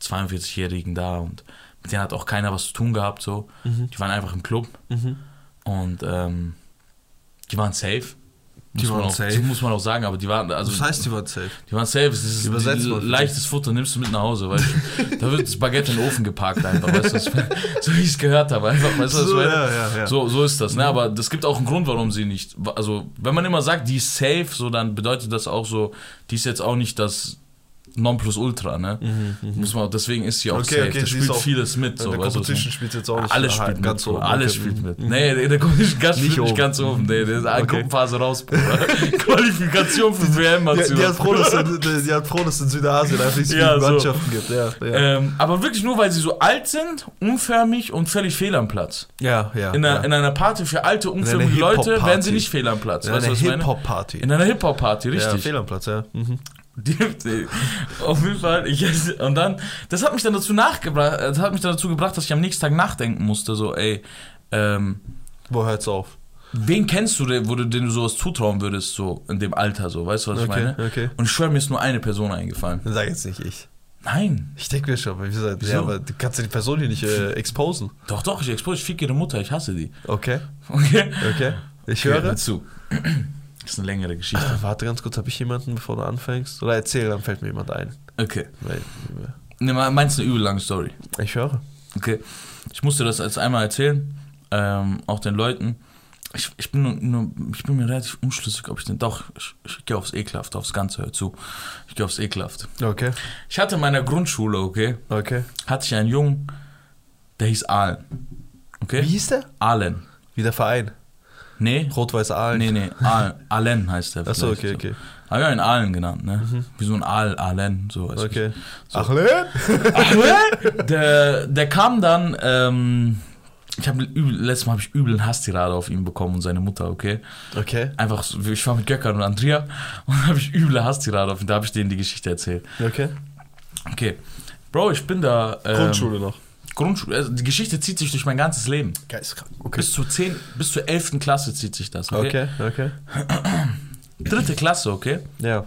42-Jährigen da und mit denen hat auch keiner was zu tun gehabt, so. Mhm. Die waren einfach im Club und ähm, die waren safe. Die muss man waren auch, safe? Muss man auch sagen, aber die waren, also Was heißt, die waren safe? die waren safe, es ist Übersetzt leichtes Futter, nimmst du mit nach Hause, weil <laughs> da wird das Baguette in den Ofen gepackt einfach, weißt du, so wie ich es gehört habe, einfach, weißt du, So, ja, ja, ja. So, so ist das, ne, aber es gibt auch einen Grund, warum sie nicht, also, wenn man immer sagt, die ist safe, so, dann bedeutet das auch so, die ist jetzt auch nicht das Nonplusultra, ne? Muss man, deswegen ist sie auch Mhm, Okay, safe. okay, ist spielt auch- vieles mit. So, der Competition meine? spielt jetzt auch nicht Alles spielt mit, ganz oben. Alles spielt mit. Mhm. Nee, der, nicht ganz, Nicht nicht, ganz oben. Nee, der ist eine Okay. Gruppenphase raus, Bruder. <laughs> Qualifikation für WM hat Die, sie die, hat froh, dass in- die hat froh, dass es in Südasien einfach nicht so Ja, viele so. Mannschaften gibt. Ja, ja. Ähm, aber wirklich nur, weil sie so alt sind, unförmig und völlig fehl am Platz. ja, ja. In einer, ja. in einer Party für alte, unförmige Leute werden sie nicht fehl am Platz. In einer? Hip-Hop-Party. In einer Hip-Hop-Party, Ja, richtig. fehl am Platz, ja. Mhm. Die, <laughs> auf jeden Fall. Ich, und dann, das hat mich dann dazu nachgebracht, das hat mich dann dazu gebracht, dass ich am nächsten Tag nachdenken musste, so, ey, ähm, Wo hört's auf? wen kennst du, der, wo du, den du sowas zutrauen würdest, so in dem Alter, so, weißt du, was ich Okay, meine? okay. Und ich schwöre, mir ist nur eine Person eingefallen. Dann sag jetzt nicht ich. Nein. Ich denke mir schon, weil wie gesagt, ja, aber du kannst ja die Person hier nicht äh, exposen. Doch, doch, ich expose, ich fick ihre Mutter, ich hasse die. Okay, <laughs> Okay? okay. Ich Hör höre. zu. Das ist eine längere Geschichte. Warte ganz kurz, habe ich jemanden, bevor du anfängst? Oder erzähl, dann fällt mir jemand ein. Okay. Weil- Ne, meinst du eine übel lange Story? Ich höre. Okay. Ich musste das jetzt einmal erzählen, ähm, auch den Leuten. Ich, ich, bin nur, nur, ich bin mir relativ unschlüssig, ob ich den. Doch, ich, ich gehe aufs Ekelhaft, aufs Ganze, hör zu. Ich gehe aufs Ekelhaft. Okay, Ich hatte in meiner Grundschule, okay, okay. hatte ich einen Jungen, der hieß Ahlen. Okay? Wie hieß der? Ahlen. Wie der Verein. Nee? Rot-Weiß Aalen. Nee, nee, Ahlen, Ahlen heißt der. Achso, okay, okay. Haben wir ihn Ahlen genannt, ne? Wie so ein Aal, Ahlen, so. ich Okay. So. Achlen? der, der kam dann, ähm, ich habe letztes Mal habe ich übel einen Hasstirade auf ihn bekommen und seine Mutter, okay? Okay, Einfach, so, ich war mit Göckern und Andrea <laughs> und habe ich üble Hasstirade auf ihn, da habe ich denen die Geschichte erzählt. okay. Okay. Bro, ich bin da. Ähm, Grundschule noch. Grundschule. Also die Geschichte zieht sich durch mein ganzes Leben. Geisteskrank. Okay. Bis zur 10, bis zur 11. Klasse zieht sich das, okay? Okay, okay. <clears throat> Dritte Klasse, okay? Ja.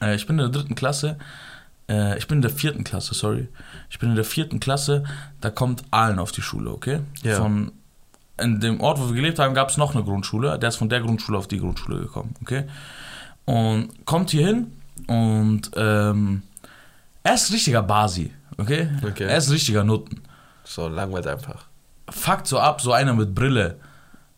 Äh, ich bin in der dritten Klasse. Äh, ich bin in der vierten Klasse, sorry. Ich bin in der vierten Klasse. Da kommt Aalen auf die Schule, okay? Ja. Von in dem Ort, wo wir gelebt haben, gab es noch eine Grundschule. Der ist von der Grundschule auf die Grundschule gekommen, okay? Und kommt hier hin und ähm, er ist richtiger Basi, okay? Okay. Er ist richtiger Nutten. So, langweilt einfach. Fuckt so ab, so einer mit Brille.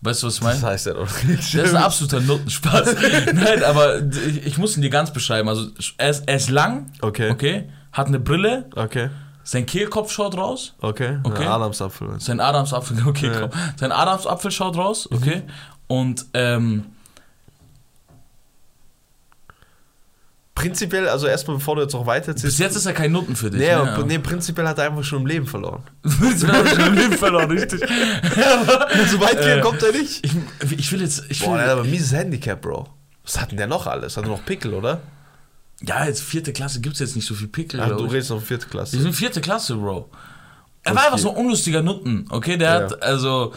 Weißt du, was ich meine? Das heißt ja doch nicht. Das ist ein absoluter Nuttenspaß. <laughs> Nein, aber ich, ich muss ihn dir ganz beschreiben. Also, er ist, er ist lang, Okay. okay, hat eine Brille, Okay, sein Kehlkopf schaut raus, okay. Okay. Ja, Adamsapfel. sein Adamsapfel, <laughs> okay, Ja. komm. sein Adamsapfel schaut raus, okay, und ähm, Prinzipiell, also erstmal bevor du jetzt noch weiter bis jetzt ist er kein Nutten für dich. Nee, ne? nee, prinzipiell hat er einfach schon im Leben verloren. <laughs> Prinzipiell hat er schon im Leben verloren, richtig. <laughs> So weit Äh, kommt er nicht. Ich, ich will jetzt, ich will, Boah, der hat aber mieses Handicap, Bro. Was hat denn der noch alles? Hat er noch Pickel, oder? ja, jetzt vierte Klasse gibt es jetzt nicht so viel Pickel. Ach, du ich. redest noch vierte Wir Klasse. sind vierte Klasse, Bro. Er Okay. war einfach so ein unlustiger Nutten, okay? Der Ja. hat, also,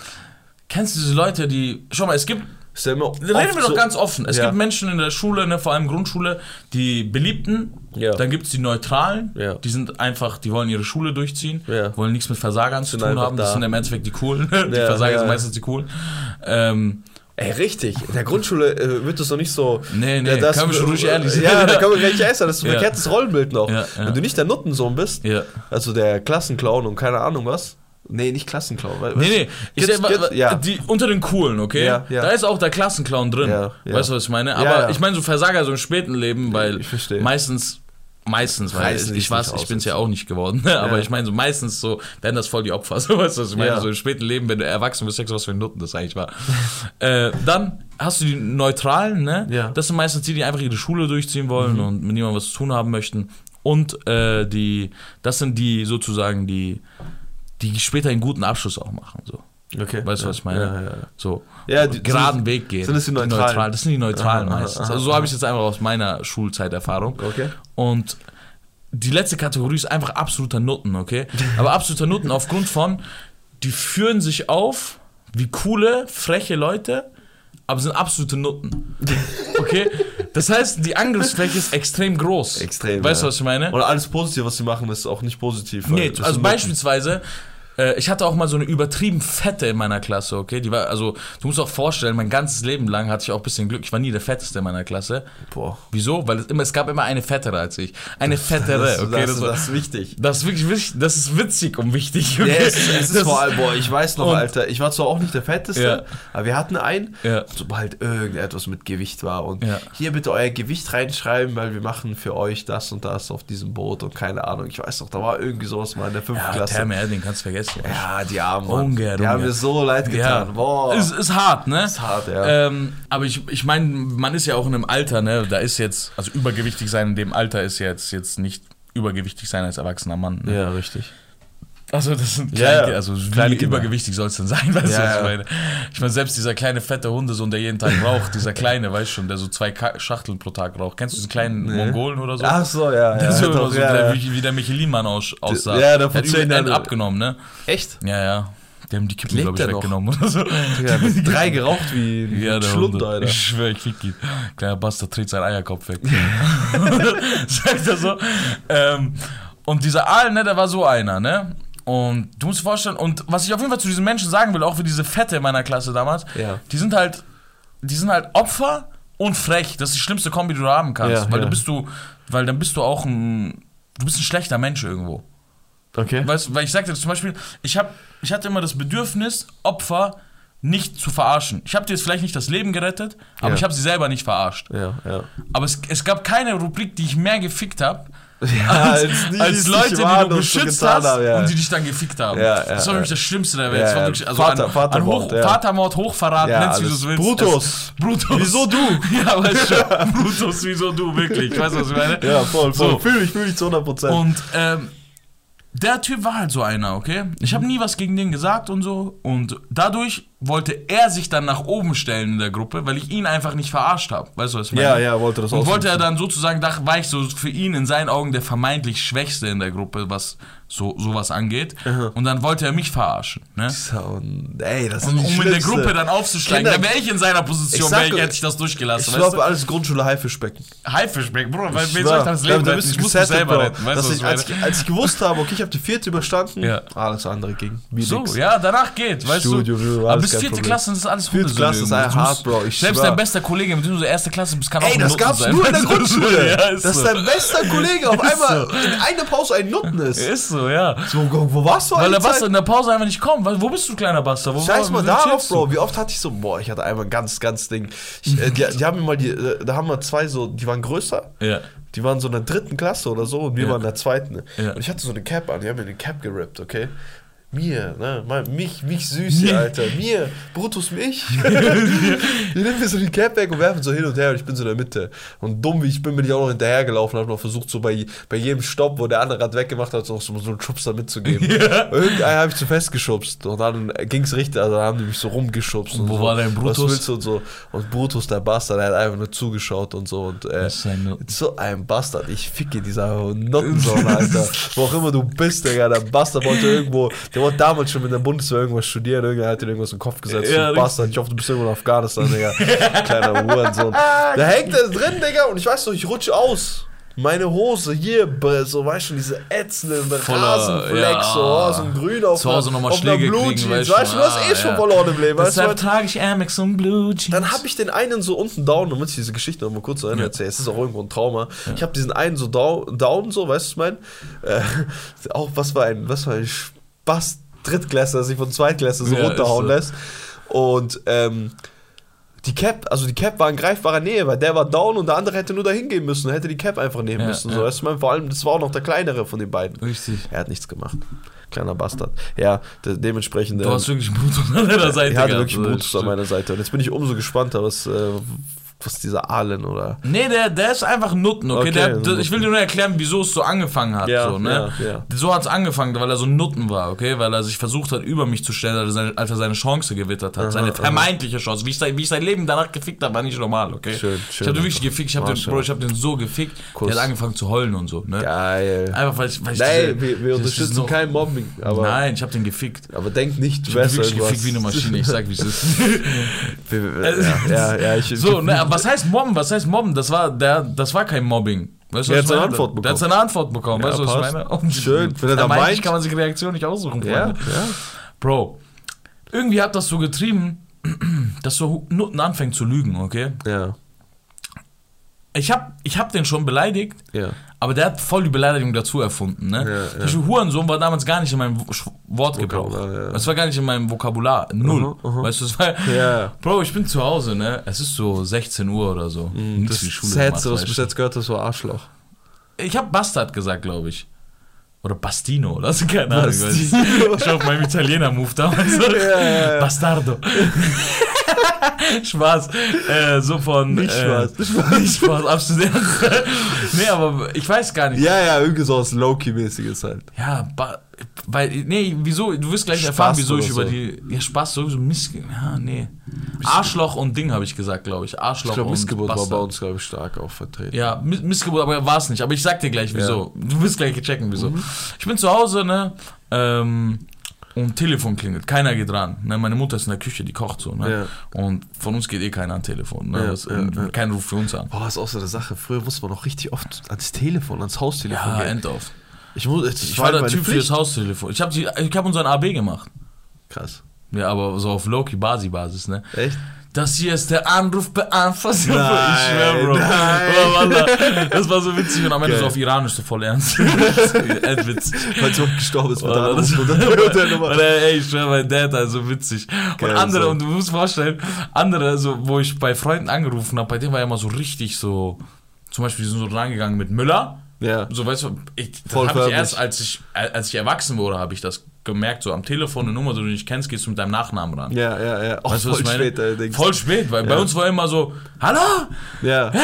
kennst du diese Leute, die, schau mal, es gibt, Ist der immer reden wir oft doch so- ganz offen, es Ja. gibt Menschen in der Schule, ne, vor allem Grundschule, die Beliebten, Ja. dann gibt es die Neutralen, Ja. die sind einfach, die wollen ihre Schule durchziehen, Ja. wollen nichts mit Versagern zu Sind tun einfach haben, das da. sind im Endeffekt die Coolen, <laughs> die Ja, Versager ja. sind meistens die Coolen. Ähm, Ey, richtig. In der Grundschule äh, wird das noch nicht so. Nee, nee, Ja, das- können wir schon ruhig ehrlich sein. Ja, da kann man gleich <laughs> ehrlich sein. Das ist ein Ja. verkehrtes Rollenbild noch. Ja, ja. Wenn du nicht der Nuttensohn bist, ja. also der Klassenclown und keine Ahnung was. Nee, nicht Klassenclown. weil- Nee, nee, ich Gibt's- sag, gibt's- ja. die, unter den Coolen, okay? Ja, ja. Da ist auch der Klassenclown drin. Weißt du, was ich meine? Aber ich meine so Versager so im späten Leben, weil meistens, meistens, weil Reißen ich, weiß, ich bin's jetzt. ja auch nicht geworden, ne? aber Ja. ich meine so meistens so werden das voll die Opfer, <laughs> so weißt du, was ich meine? Ja. So im späten Leben, wenn du erwachsen bist, sagst du, was für ein Nutten das eigentlich war. <laughs> äh, dann hast du die Neutralen, ne? Ja. Das sind meistens die, die einfach ihre Schule durchziehen wollen Mhm. und mit niemandem was zu tun haben möchten. Und äh, die, das sind die sozusagen die, die später einen guten Abschluss auch machen, so. Okay. Weißt du, ja. was ich meine? Ja, ja. So, Ja, die- geraden sind- Weg gehen. sind das die Neutralen? Das sind die Neutralen Aha, aha, meistens. aha, also so aha. habe ich jetzt einfach aus meiner Schulzeiterfahrung. Okay. Und die letzte Kategorie ist einfach absoluter Nutten, okay? Aber absoluter Nutten aufgrund von, die führen sich auf wie coole, freche Leute, aber sind absolute Nutten. Okay? Das heißt, die Angriffsfläche ist extrem groß. Extrem. Weißt du, ja. was ich meine? Und alles Positive, was sie machen, ist auch nicht positiv. Nee, also sind beispielsweise, Äh, ich hatte auch mal so eine übertrieben fette in meiner Klasse, okay? Die war, also, du musst auch vorstellen, mein ganzes Leben lang hatte ich auch ein bisschen Glück. Ich war nie der fetteste in meiner Klasse. Boah. Wieso? Weil es, immer, es gab immer eine fettere als ich. Eine <laughs> fettere, Das, okay? das, war- das ist wichtig. das ist wirklich wichtig, das ist witzig und wichtig. Okay? Ja, es, es ist Das- vor allem, boah, ich weiß noch, Alter, ich war zwar auch nicht der Fetteste, Ja. aber wir hatten einen, Ja. sobald irgendetwas mit Gewicht war und Ja. hier bitte euer Gewicht reinschreiben, weil wir machen für euch das und das auf diesem Boot und keine Ahnung, ich weiß noch, da war irgendwie sowas mal in der fünften Ja, Klasse. Therme Erding kannst du vergessen. Ja, die Armen. Ungern, die haben mir so leid getan. Boah. Ist, ist hart, ne? Ist hart, ja. Ähm, aber ich, ich meine, man ist ja auch in einem Alter, ne? Da ist jetzt, also übergewichtig sein in dem Alter ist jetzt, jetzt nicht übergewichtig sein als erwachsener Mann. Ne? ja, richtig. Also das sind Ja, kleine, ja. also wie Kleine übergewichtig soll es denn sein, <laughs> weißt du, Ja, was ich meine? Ich meine, selbst dieser kleine fette Hundesohn, der jeden Tag <laughs> raucht, dieser kleine, weißt du schon, der so zwei Schachteln pro Tag raucht. Kennst du diesen kleinen Mongolen oder so? Ach so, ja, <laughs> Der ja. so, doch, so ja, der, ja. Wie, der Michelin-Mann aus, aussah. ja, der hat Jahren- abgenommen, ne? Echt? Ja, ja. Die haben die Kippen, glaube ich, weggenommen oder so. Ja, drei geraucht wie ein Ja, Schlund. Alter. Ich schwöre, ich fick ihn. Kleiner Bastard dreht seinen Eierkopf weg. Sagt er so. Ähm, und dieser Aal, ne, der war so einer, ne? Und du musst dir vorstellen, und was ich auf jeden Fall zu diesen Menschen sagen will, auch für diese Fette in meiner Klasse damals, Ja. die sind halt, die sind halt Opfer und frech. Das ist die schlimmste Kombi, die du haben kannst. Ja, weil ja. du bist du, weil dann bist du auch ein, du bist ein schlechter Mensch irgendwo. Okay. Weißt weil ich sagte zum Beispiel, ich, hab, ich hatte immer das Bedürfnis, Opfer nicht zu verarschen. Ich habe dir jetzt vielleicht nicht das Leben gerettet, aber Ja. ich habe sie selber nicht verarscht. Ja, ja. Aber es, es gab keine Rubrik, die ich mehr gefickt habe, Ja, <laughs> als, als Leute, die du beschützt hast haben, ja. und die dich dann gefickt haben. Ja, das war wirklich das Schlimmste der Welt. Also Vater- an, Vatermord, an Hoch. Vatermord, Hochverrat, Ja, nennst wie du es willst. Brutus. <laughs> Brutus. Wieso du? <laughs> Ja, weißt du, Brutus, wieso du, wirklich. Ich weiß, was ich meine. Ja, voll, voll. So. Fühl ich, fühl ich zu 100 Prozent. Und ähm, der Typ war halt so einer, okay? Ich habe nie was gegen den gesagt und so. Und dadurch wollte er sich dann nach oben stellen in der Gruppe, weil ich ihn einfach nicht verarscht habe. Weißt du, was ich meine? Ja, ja, wollte das Und ausnutzen. wollte er dann sozusagen, da war ich so für ihn in seinen Augen der vermeintlich Schwächste in der Gruppe, was so sowas angeht. Und dann wollte er mich verarschen. Ne? So, ey, das sind Um die in der Schlimmste. Gruppe dann aufzusteigen, Kinder- dann wäre ich in seiner Position, sag wär ich, hätte ich das durchgelassen. Ich weißt glaube, du? alles Grundschule Haifischbecken. Haifischbeck, Bruder, weil Ich wen soll ich das Leben da retten? Ich muss mich selber Bro. retten. Weißt du, ich, als, ich, als ich gewusst habe, okay, ich habe die vierte überstanden, Ja. alles andere ging. Wie So, nix. ja, danach geht, weißt Studium, du. Aber bis vierte Problem. Klasse ist alles Vierte Hundesöhne Klasse ist ein hart, Bro, ich Selbst schwör. dein bester Kollege, mit dem du so erste Klasse bist, kann auch Ey, das Nutten gab's sein. nur in der? <laughs> Grundschule. ja, ist dass so. dein bester Kollege auf <laughs> einmal so. in einer Pause ein Nutten ist. Ist so, ja. So, wo, warst du Weil der? Bastard in der Pause einfach nicht kommt. Wo bist du, kleiner Bastard? Wo, Scheiß mal darauf? Bro. Wie oft hatte ich so, boah, ich hatte einmal ein ganz, ganz Ding. Ich, äh, die, die haben mir mal die, äh, da haben wir zwei so, die waren größer. Ja. Die waren so in der dritten Klasse oder so und wir Ja. waren in der zweiten. Ja. Und ich hatte so eine Cap an, die haben mir eine Cap gerippt, okay? Mir, ne? Mal, mich, mich süß, hier, Alter. Mir, Brutus, mich. <laughs> die nehmen mir so die Cap weg und werfen so hin und her und ich bin so in der Mitte. Und dumm wie ich bin, bin ich auch noch hinterhergelaufen und hab noch versucht, so bei, bei jedem Stopp, wo der andere Rad weggemacht hat, so, so einen Schubser mitzugeben. <laughs> Irgendeinen habe ich zu festgeschubst und dann ging's richtig, also dann haben die mich so rumgeschubst. Und Wo so, war dein Was Brutus? willst du und so. Und Brutus, der Bastard, der hat einfach nur zugeschaut und so. Und, äh, so ein Bastard. Ich ficke dieser Nottensohn, <laughs> Alter. Wo auch immer du bist, Digga. Der Bastard wollte irgendwo, der wollte damals schon mit der Bundeswehr irgendwas studieren. Irgendwer hat dir irgendwas in den Kopf gesetzt. Ja, du Bastard. Ich hoffe, du bist irgendwo in Afghanistan, Digga. <laughs> Kleiner Hurensohn. Da hängt er drin, Digga. Und ich weiß doch, ich rutsche aus. Meine Hose hier, so weißt du, diese ätzenden Rasenfleck, ja. so, oh, so ein Grün auf, Zu Hause einer- noch mal auf einer Schläge Blue Jeans. weißt Weißt du, du, du hast eh ah, schon ja. verloren im Leben. Weißt du, Deshalb trage ich Amex und Blue Jeans. dann habe ich den einen so unten down, damit ich diese Geschichte noch mal kurz zu Ende erzähle. Es ist auch irgendwo ein Trauma. Ich habe diesen einen so down, down so, weißt du, was ich meine? Äh, <laughs> auch was war ein, was war ein Spaß Drittklässler, sich von Zweitklässler so Ja, runterhauen ist lässt. Und ähm, die Cap, also die Cap war in greifbarer Nähe, weil der war down und der andere hätte nur dahin gehen müssen, hätte die Cap einfach nehmen Ja, müssen. ja. So, ich meine, vor allem, das war auch noch der kleinere von den beiden. Richtig. Er hat nichts gemacht. Kleiner Bastard. Ja, de dementsprechend. Du ähm, hast wirklich einen Brutus an deiner <laughs> Seite ich hatte wirklich einen? Brutus an meiner Seite. Und jetzt bin ich umso gespannter, was, äh, was dieser Ahlen oder. Nee, der, der ist einfach ein Nutten, okay? Okay, der, der, ich will dir nur erklären, wieso es so angefangen hat. Ja, so, ne? ja, ja. so hat es angefangen, weil er so ein Nutten war, okay? Weil er sich versucht hat, über mich zu stellen, als er seine, Chance gewittert hat. seine vermeintliche Chance. Wie ich, sein- wie ich sein Leben danach gefickt habe, war nicht normal, okay? Schön, ich schön, habe den wirklich gefickt, ich habe den. Bro, ich hab den so gefickt, Kuss. der hat angefangen zu heulen und so, ne? Geil. Einfach weil ich. Weil ich Nein, diese- wir, wir unterstützen noch- kein Mobbing. Aber, Nein, ich habe den gefickt. aber denk nicht, Ich hab wärst wirklich gefickt wie eine Maschine, ich sag wie es ist. <laughs> Ja, ja, ja, ich, So, ich, ne, was heißt mobben? Was heißt mobben? Das war, der, das war kein Mobbing. Weißt was hat seine? Antwort Der hat bekommen. seine Antwort bekommen. Ja, weißt du, was ich meine? Und Schön. <laughs> Wenn er da ich, weint. kann man sich die Reaktion nicht aussuchen. Ja, ja. Bro, irgendwie hat das so getrieben, <clears throat> dass so Nutten anfängt zu lügen, okay? Ja, Ich hab, ich hab den schon beleidigt, ja. aber der hat voll die Beleidigung dazu erfunden, ne? Ja, ja. Hurensohn war damals gar nicht in meinem Wortgebrauch. Ja. Es war gar nicht in meinem Vokabular. Null. Mhm, mhm. Weißt du, es war. Ja. Bro, ich bin zu Hause, ne? Es ist so 16 Uhr oder so. Nichts Mhm, Das, Schule das Letzte, was du bis jetzt gehört hast, war Arschloch. Ich hab Bastard gesagt, glaube ich. Oder Bastino, oder so, keine Ahnung. Ich. Ich auf meinem Italiener-Move damals. <laughs> Ja. Bastardo. <laughs> Spaß. Äh, so von. Nicht äh, Spaß. Nicht Spaß, absolut. <laughs> nee, aber ich weiß gar nicht. Ja, ja, irgendwie so was Low-Key-mäßiges halt. Ja, ba, weil, nee, wieso, du wirst gleich Spaß erfahren, wieso ich über so. die, ja, Spaß sowieso, Miss, ja, nee. Arschloch und Ding habe ich gesagt, glaube ich. Arschloch Ich glaube, und Missgeburt war bei uns, glaube ich, stark auch vertreten. Ja, Miss- Missgeburt, aber war es nicht. Aber ich sag dir gleich, wieso. Du wirst gleich checken, wieso. Mhm. Ich bin zu Hause, ne, ähm, und Telefon klingelt. Keiner geht ran. Ne? Meine Mutter ist in der Küche, die kocht so. Ne? Und von uns geht eh keiner an Telefon. Ne? Ja, das, ja, ja. Keiner ruft für uns an. Boah, ist auch so eine Sache. Früher musste man noch richtig oft ans Telefon, ans Haustelefon Ja, gehen. end auf. Ich, muss, ich, war der Typ Pflicht. fürs Haustelefon. Ich habe ich hab unseren AB gemacht. Krass. Ja, aber so auf Loki-Basi-Basis, ne? Echt? Das hier ist der Anrufbeantworter. Nein, <laughs> ich schwör, Bro. nein. Das war so witzig und am Ende Geil. so auf Iranisch so voll ernst. Endwitz. Weil auch gestorben ist mit der Anruf-. Oder, ey, ich schwör, mein Dad, also witzig. Geil, und andere, so. und du musst vorstellen, andere, so, wo ich bei Freunden angerufen habe, bei denen war ja immer so richtig so, zum Beispiel, die sind so rangegangen mit Müller. Ja. So, weißt du, ich, das habe ich erst, als ich, als ich erwachsen wurde, habe ich das gemerkt, so am Telefon eine Nummer, die du nicht kennst, gehst du mit deinem Nachnamen ran. Ja, ja, ja. Auch Weißt voll spät allerdings. Voll spät, weil bei Ja. uns war immer so, hallo, Ja. okay,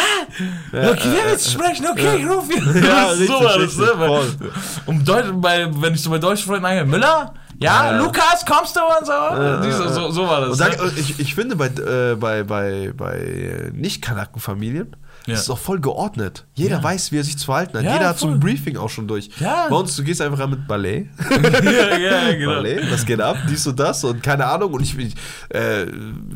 wer will sprechen? Okay, ich ruf ihn. <laughs> Ja, <laughs> so richtig, war das, ne? Weil- voll. Um Deut bei, wenn ich so bei deutschen Freunden angehe, Müller? Ja, Ja. Lukas, kommst du und so? Diese, so, so war das. Und sag, ne? ich, ich finde, bei, äh, bei, bei, bei äh, Nicht-Kanaken-Familien Ja. ist es auch voll geordnet. Jeder Ja. weiß, wie er sich zu verhalten hat. Ja, Jeder hat so ein voll. Briefing auch schon durch. Ja. Bei uns, du gehst einfach ran mit Ballet. <laughs> <laughs> ja, ja, genau. Ballet, was geht ab, dies und das und keine Ahnung. Und ich, ich äh,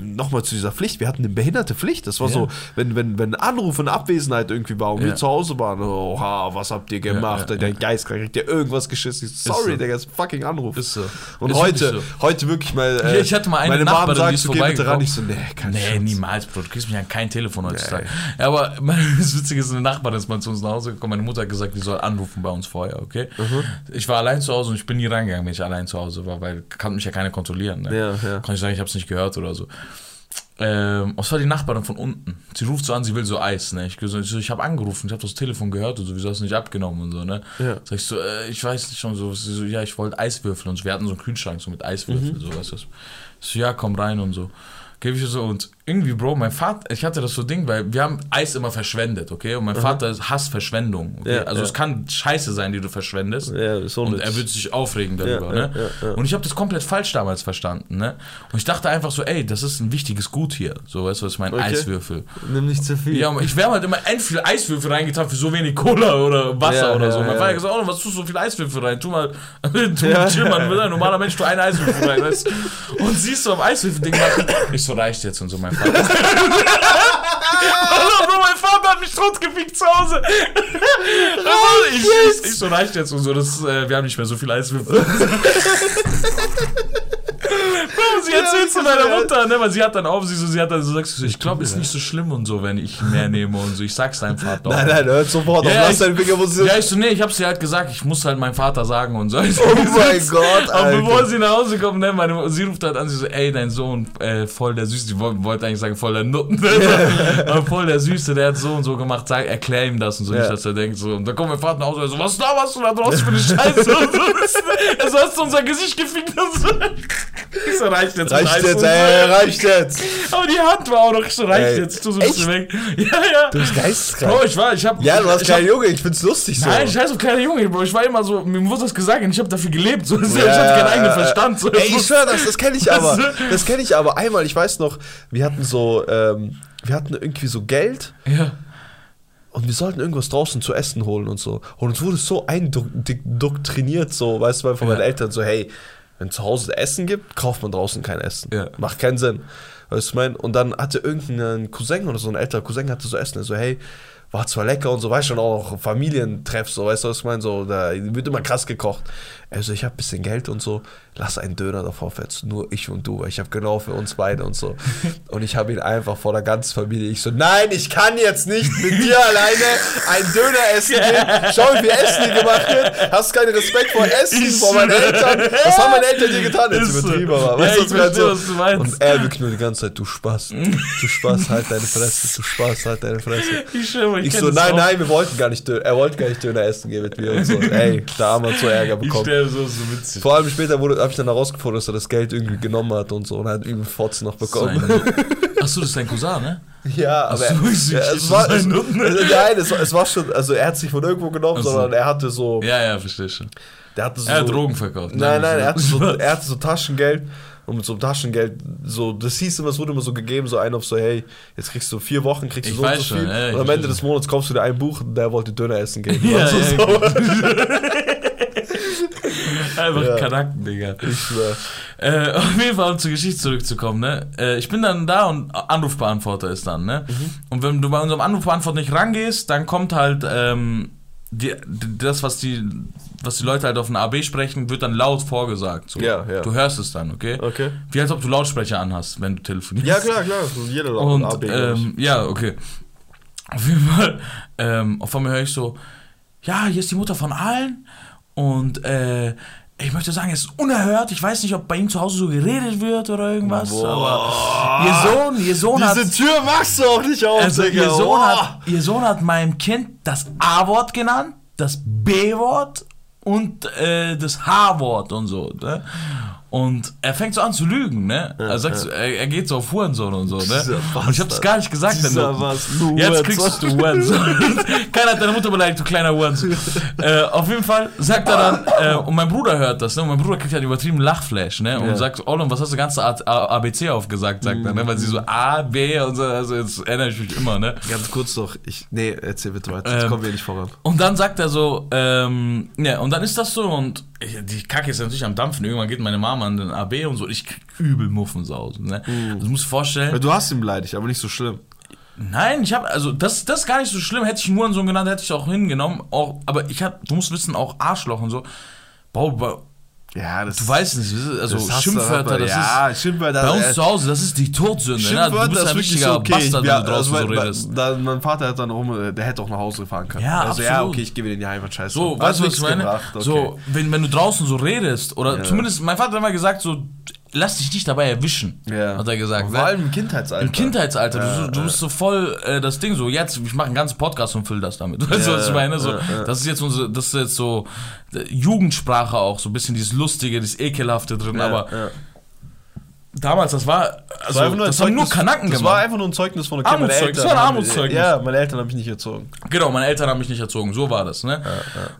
nochmal zu dieser Pflicht. Wir hatten eine behinderte Pflicht. Das war so, wenn, wenn, wenn Anruf und Abwesenheit irgendwie war und wir zu Hause waren, oha, was habt ihr gemacht? Dein Geist kriegt dir irgendwas geschissen. So, Sorry, so. Ist ein fucking Anruf. Ist so. Und Ist heute, wirklich heute wirklich mal. Ja, ich hatte mal eine meine Mom Nachbarin, die sagt, ist du geh bitte ran. Ich so, nee, kein Nee, Chance. niemals, Bro. Du kriegst mich an kein Telefon heutzutage. Ja, aber <laughs> das Witzige ist, eine Nachbarin ist mal zu uns nach Hause gekommen. Meine Mutter hat gesagt, die soll anrufen bei uns vorher, okay? Mhm. Ich war allein zu Hause und ich bin nie reingegangen, wenn ich allein zu Hause war, weil kann mich ja keiner kontrollieren. Ne? Ja, ja. Kann ich sagen, ich habe es nicht gehört oder so. Ähm, es war die Nachbarin von unten. Sie ruft so an, sie will so Eis. Ne? Ich, ich, ich habe angerufen, ich habe das Telefon gehört und so, wieso hast du nicht abgenommen und so. Ne? Ja. Sag ich so, äh, ich weiß nicht schon so, sie so, ja, ich wollte Eiswürfel und so. Wir hatten so einen Kühlschrank so mit Eiswürfeln, Mhm. so, weißt du. Ich so, ja, komm rein und so. Gebe ich so und irgendwie, Bro, mein Vater, ich hatte das so Ding, weil wir haben Eis immer verschwendet, okay? Und mein Vater hasst Verschwendung, okay? Ja, also ja. es kann Scheiße sein, die du verschwendest. Ja, ist Und er wird sich aufregen darüber, Ja, ne? Und ich habe das komplett falsch damals verstanden, ne? Und ich dachte einfach so, ey, das ist ein wichtiges Gut hier. So, weißt du, was ich meine? Okay. Eiswürfel. Nimm nicht zu viel. Ja, ich wäre halt immer end viel Eiswürfel reingetan für so wenig Cola oder Wasser oder so. Mein. Vater hat gesagt, oh, was tust du so viel Eiswürfel rein? Tu mal, <laughs> tu Ja. chill mal, will ein normaler Mensch, tu einen Eiswürfel rein, weißt du? <laughs> Und siehst du am Eiswürfel-Ding machen, ich so, reicht jetzt und so, mein Vater. Hallo, Bro, mein Vater hat mich totgefickt zu Hause. ich, ich, ich so, reicht jetzt und so, das, äh, wir haben nicht mehr so viel Eiswürfel. <laughs> Sie erzählt zu meiner Mutter, ne, weil sie hat dann auf, sie so, sie hat dann so, sagst du, so, ich glaube, ist nicht so schlimm und so, wenn ich mehr nehme und so. Ich sag's deinem Vater. Nein, nein, hört sofort auf. Ja, Lass ich- deinen Finger, wo sie Ja, ich so, nee, ich hab's dir halt gesagt, ich muss halt meinem Vater sagen und so. Oh <laughs> mein Gott, Aber Alter. bevor sie nach Hause kommt, ne, meine, sie ruft halt an, sie so, ey, dein Sohn, äh, voll der Süße, sie wollte eigentlich sagen, voll der Nutten, ne? aber voll der Süße, der hat so und so gemacht, sag, erklär ihm das und so, nicht, dass er denkt, so, und dann kommt mein Vater nach Hause und so, was da, was du da draußen für eine Scheiße und <laughs> so, <laughs> er so, hast du unser Gesicht gefickt und so. Ich so, reicht jetzt. Reicht jetzt, ey, reicht jetzt. Aber die Hand war auch noch, ich so, reicht Ey, jetzt, ich tu so ein bisschen weg. <laughs> Ja, ja. Du bist geisteskrank. Bro, ich war, ich hab. Ja, du warst ich hab, Junge, ich find's lustig so. Nein, scheiß auf kleiner Junge, Bro. Ich war immer so, mir wurde das gesagt und ich habe dafür gelebt. So, <laughs> ich Ja, hatte keinen eigenen. Verstand. So, Ey, ich schwör das, das kenne ich aber. Du? <laughs> Das kenne ich aber. Einmal, ich weiß noch, wir hatten so, ähm, wir hatten irgendwie so Geld ja. und wir sollten irgendwas draußen zu essen holen und so. Und uns wurde so eindoktriniert, so, weißt du, von Ja. meinen Eltern so, hey, Wenn zu Hause Essen gibt, kauft man draußen kein Essen. Ja. Macht keinen Sinn. Weißt du, ich meine? Und dann hatte irgendein Cousin oder so ein älterer Cousin hatte so Essen, er so, hey, war zwar lecker und so, weißt du, und auch Familientreff, so, weißt du, was ich meine? So, da wird immer krass gekocht. Also, ich habe ein bisschen Geld und so, lass einen Döner davor fetzen, nur ich und du, weil ich habe genau für uns beide und so. <laughs> Und ich habe ihn einfach vor der ganzen Familie, ich so, nein, ich kann jetzt nicht mit dir alleine einen Döner essen gehen. Schau, wie viel Essen hier gemacht wird. Hast keinen Respekt vor Essen, Ich vor meinen schwör. Eltern. Was haben meine Eltern dir getan? Jetzt so. übertrieben, aber Ja, weißt du, ich was verstehe, was du meinst. Und er wirklich nur die ganze Zeit, du Spaß, du Spaß, halt deine Fresse, du Spaß, halt deine Fresse. Ich schwöre, ich, Ich so, nein, nein, wir wollten gar nicht Döner, er wollte gar nicht Döner essen gehen mit mir und so. <laughs> Ey, da haben wir so Ärger bekommen. So, so witzig. Vor allem später wurde, habe ich dann herausgefunden, dass er das Geld irgendwie genommen hat und so und hat übel Fotz noch bekommen. Achso, das ist dein Cousin, ne? Ja, aber so, er, ich- ja, es war, es, sein es, Nutten. nein, es, war- es war schon, also er hat sich von irgendwo genommen, so. sondern er hatte so, Ja, ja, verstehe schon. der hatte so, Er hat Drogen verkauft. Nein, nein, er hatte, so, <laughs> er hatte so Taschengeld und mit so einem Taschengeld, so, das hieß immer, es wurde immer so gegeben, so ein auf so, hey, jetzt kriegst du vier Wochen, kriegst du so und so schon, viel. ja, und am Ende des Monats kaufst du dir ein Buch und der wollte Döner essen gehen. <laughs> Ja, Also ja, so. <laughs> <laughs> Einfach Ja. Kanaken, Digga. Äh, auf jeden Fall, um zur Geschichte zurückzukommen, ne? Äh, ich bin dann da und Anrufbeantworter ist dann, ne? Mhm. Und wenn du bei unserem Anrufbeantworter nicht rangehst, dann kommt halt ähm, die, das, was die, was die Leute halt auf den AB sprechen, wird dann laut vorgesagt. So. Ja, ja. Du hörst es dann, okay? Okay. Wie als ob du Lautsprecher anhast, wenn du telefonierst. Ja, klar, klar. Jeder Und AB, ähm, ja, okay. Auf jeden Fall, ähm, auf einmal höre ich so, ja, hier ist die Mutter von allen und äh, ich möchte sagen, es ist unerhört. Ich weiß nicht, ob bei ihm zu Hause so geredet wird oder irgendwas, aber ihr Sohn, ihr Sohn hat, Diese Tür machst du auch nicht auf, also Digga. ihr Sohn Boah. hat, ihr Sohn hat meinem Kind das A-Wort genannt, das B-Wort und äh, das H-Wort und so. Ne? Und er fängt so an zu lügen, ne? er, sagt, so- er, er geht so auf Hurensohn und so, ne? Und ich hab's gar nicht gesagt, du, was, du Jetzt kriegst du Hurensohn. <laughs> Keiner hat deine Mutter beleidigt, du kleiner Hurensohn. äh, auf jeden Fall sagt er dann, äh, und mein Bruder hört das, ne? Und mein Bruder kriegt ja einen übertriebenen Lachflash, ne? Und Ja. sagt, Olum, was hast du ganze A A ABC aufgesagt, sagt er, ne? Weil sie so A, B und so, also jetzt erinnere ich mich immer, ne? Ganz kurz noch, ich, nee, erzähl bitte weiter, jetzt Ähm, kommen wir nicht voran. Und dann sagt er so, ähm, ja, und dann ist das so und die Kacke ist natürlich am Dampfen. Irgendwann geht meine Mama an den AB und so, ich krieg übel Muffensausen, ne? Mhm. Du musst dir vorstellen, Du hast ihn beleidigt, aber nicht so schlimm. Nein, ich habe also das das ist gar nicht so schlimm. Hätte ich einen Hurensohn genannt, hätte ich auch hingenommen. Auch, aber ich habe, du musst wissen, auch Arschloch und so. Bau, Ja, das du weißt nicht, also das Schimpfwörter, das ja, ist Schimpfwörter, bei uns äh, zu Hause, das ist die Todsünde. Ne? Du Schimpfwörter bist ist ein wirklich richtiger so okay. Bastard, ja, wenn du draußen also, so mein, redest. da, mein Vater hat dann rum, der hätte auch nach Hause fahren können. Ja, also ja, absolut. okay, ich gebe dir in die Heimat, scheiße. So, weißt du, was ich meine? gebracht, okay. So, wenn, wenn du draußen so redest, oder Ja. zumindest, mein Vater hat immer gesagt, so, lass dich nicht dabei erwischen, ja. hat er gesagt. Vor allem im Kindheitsalter. Im Kindheitsalter, Ja, du, du bist so voll äh, das Ding so, jetzt, ich mache einen ganzen Podcast und füll das damit. <laughs> Weißt du, Ja, was ich meine? So. Das ist jetzt unsere, das ist jetzt so äh, Jugendsprache auch, so ein bisschen dieses Lustige, dieses Ekelhafte drin, aber. Damals, das war, Das war also, nur ein das haben nur Kanaken Das war gemacht. einfach nur ein Zeugnis von okay, meine Armutszeugnis, Eltern. das war ein Armutszeugnis. Ja, meine Eltern haben mich nicht erzogen. Genau, meine Eltern haben mich nicht erzogen, so war das, ne?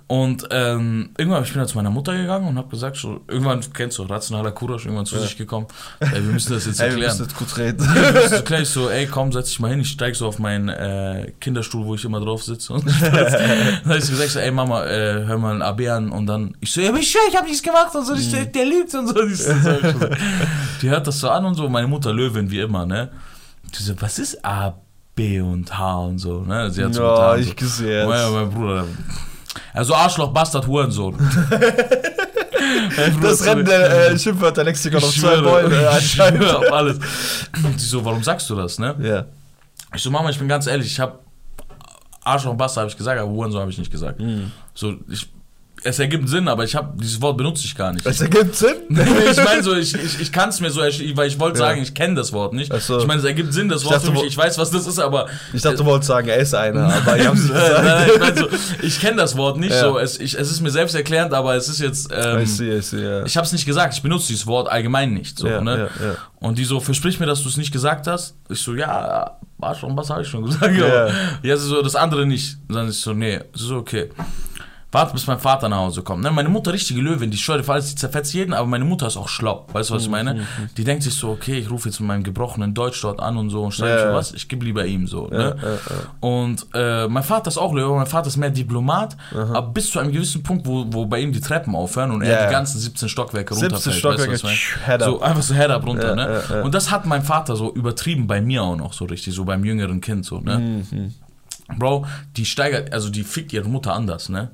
Und ähm, irgendwann ich bin dann zu meiner Mutter gegangen und habe gesagt, so, irgendwann kennst du, rationaler Kurasch, irgendwann zu sich gekomm, ey, wir müssen das jetzt <laughs> Ey, wir erklären. müssen jetzt kurz reden. so gleich so, ey, komm, setz dich mal hin. Ich steig so auf meinen äh, Kinderstuhl, wo ich immer drauf sitze. Und <laughs> dann hab ich gesagt, so, ey, Mama, äh, hör mal ein AB an. Und dann, ich so, ja, ich schwör, ich hab nichts gemacht. Und so, ich, der, der lügt und so. Die, so, die hört das so an und so. Meine Mutter Löwin, wie immer, ne? Die so, was ist A, B und H und so, ne? Sie hat so Ja, getan, ich so. gesehen. Ja, mein Bruder. Also Arschloch, Bastard, Hurensohn. <laughs> Mein Das Rennen der äh, Schimpfwörter-Lexikon auf zwei Bäume. äh, auf alles. Und sie so, warum sagst du das, ne? Ja. Ich so, Mama, ich bin ganz ehrlich, ich habe Arschloch und Bastard habe ich gesagt, aber Hurensohn habe ich nicht gesagt. Mhm. So, ich, es ergibt Sinn, aber ich habe dieses Wort benutze ich gar nicht. Das ergibt Sinn. <laughs> ich meine so, ich, ich, ich kann es mir so, weil ich wollte Ja. sagen, ich kenne das Wort nicht. So. Ich meine, es ergibt Sinn, das Wort dachte, für mich, ich weiß, was das ist, aber Ich dachte, du wolltest sagen, er ist einer, aber ich hab's nicht Nein, gesagt. nein, ich, mein so, ich kenne das Wort nicht Ja. so. Es, ich, es ist mir selbst erklärend, aber es ist jetzt. Ähm, I see, I see, ja. ich habe es nicht gesagt. Ich benutze dieses Wort allgemein nicht. So, Ja, ne? Und die so, versprich mir, dass du es nicht gesagt hast. Ich so, ja, war schon, was habe ich schon gesagt? Ja. Sie so, das andere nicht. Und dann ist so, nee, sie so, okay. Warte, bis mein Vater nach Hause kommt. Ne? Meine Mutter, richtige Löwin, die auf alles, die zerfetzt jeden, aber meine Mutter ist auch schlau. Weißt du, was ich meine? Die denkt sich so, okay, ich rufe jetzt mit meinem gebrochenen Deutsch dort an und so und schreibe Ja, was, ich gebe lieber ihm so. Ne? ja, ja. Und äh, mein Vater ist auch Löwe, mein Vater ist mehr Diplomat, aber bis zu einem gewissen Punkt, wo, wo bei ihm die Treppen aufhören und er die ganzen 17 Stockwerke 17 runterfällt. Stockwerke, weißt du, was ich up. So einfach so head up runter, ne? Und das hat mein Vater so übertrieben bei mir auch noch so richtig, so beim jüngeren Kind so, ne? Mhm. Bro, die steigert, also die fickt ihre Mutter anders, ne?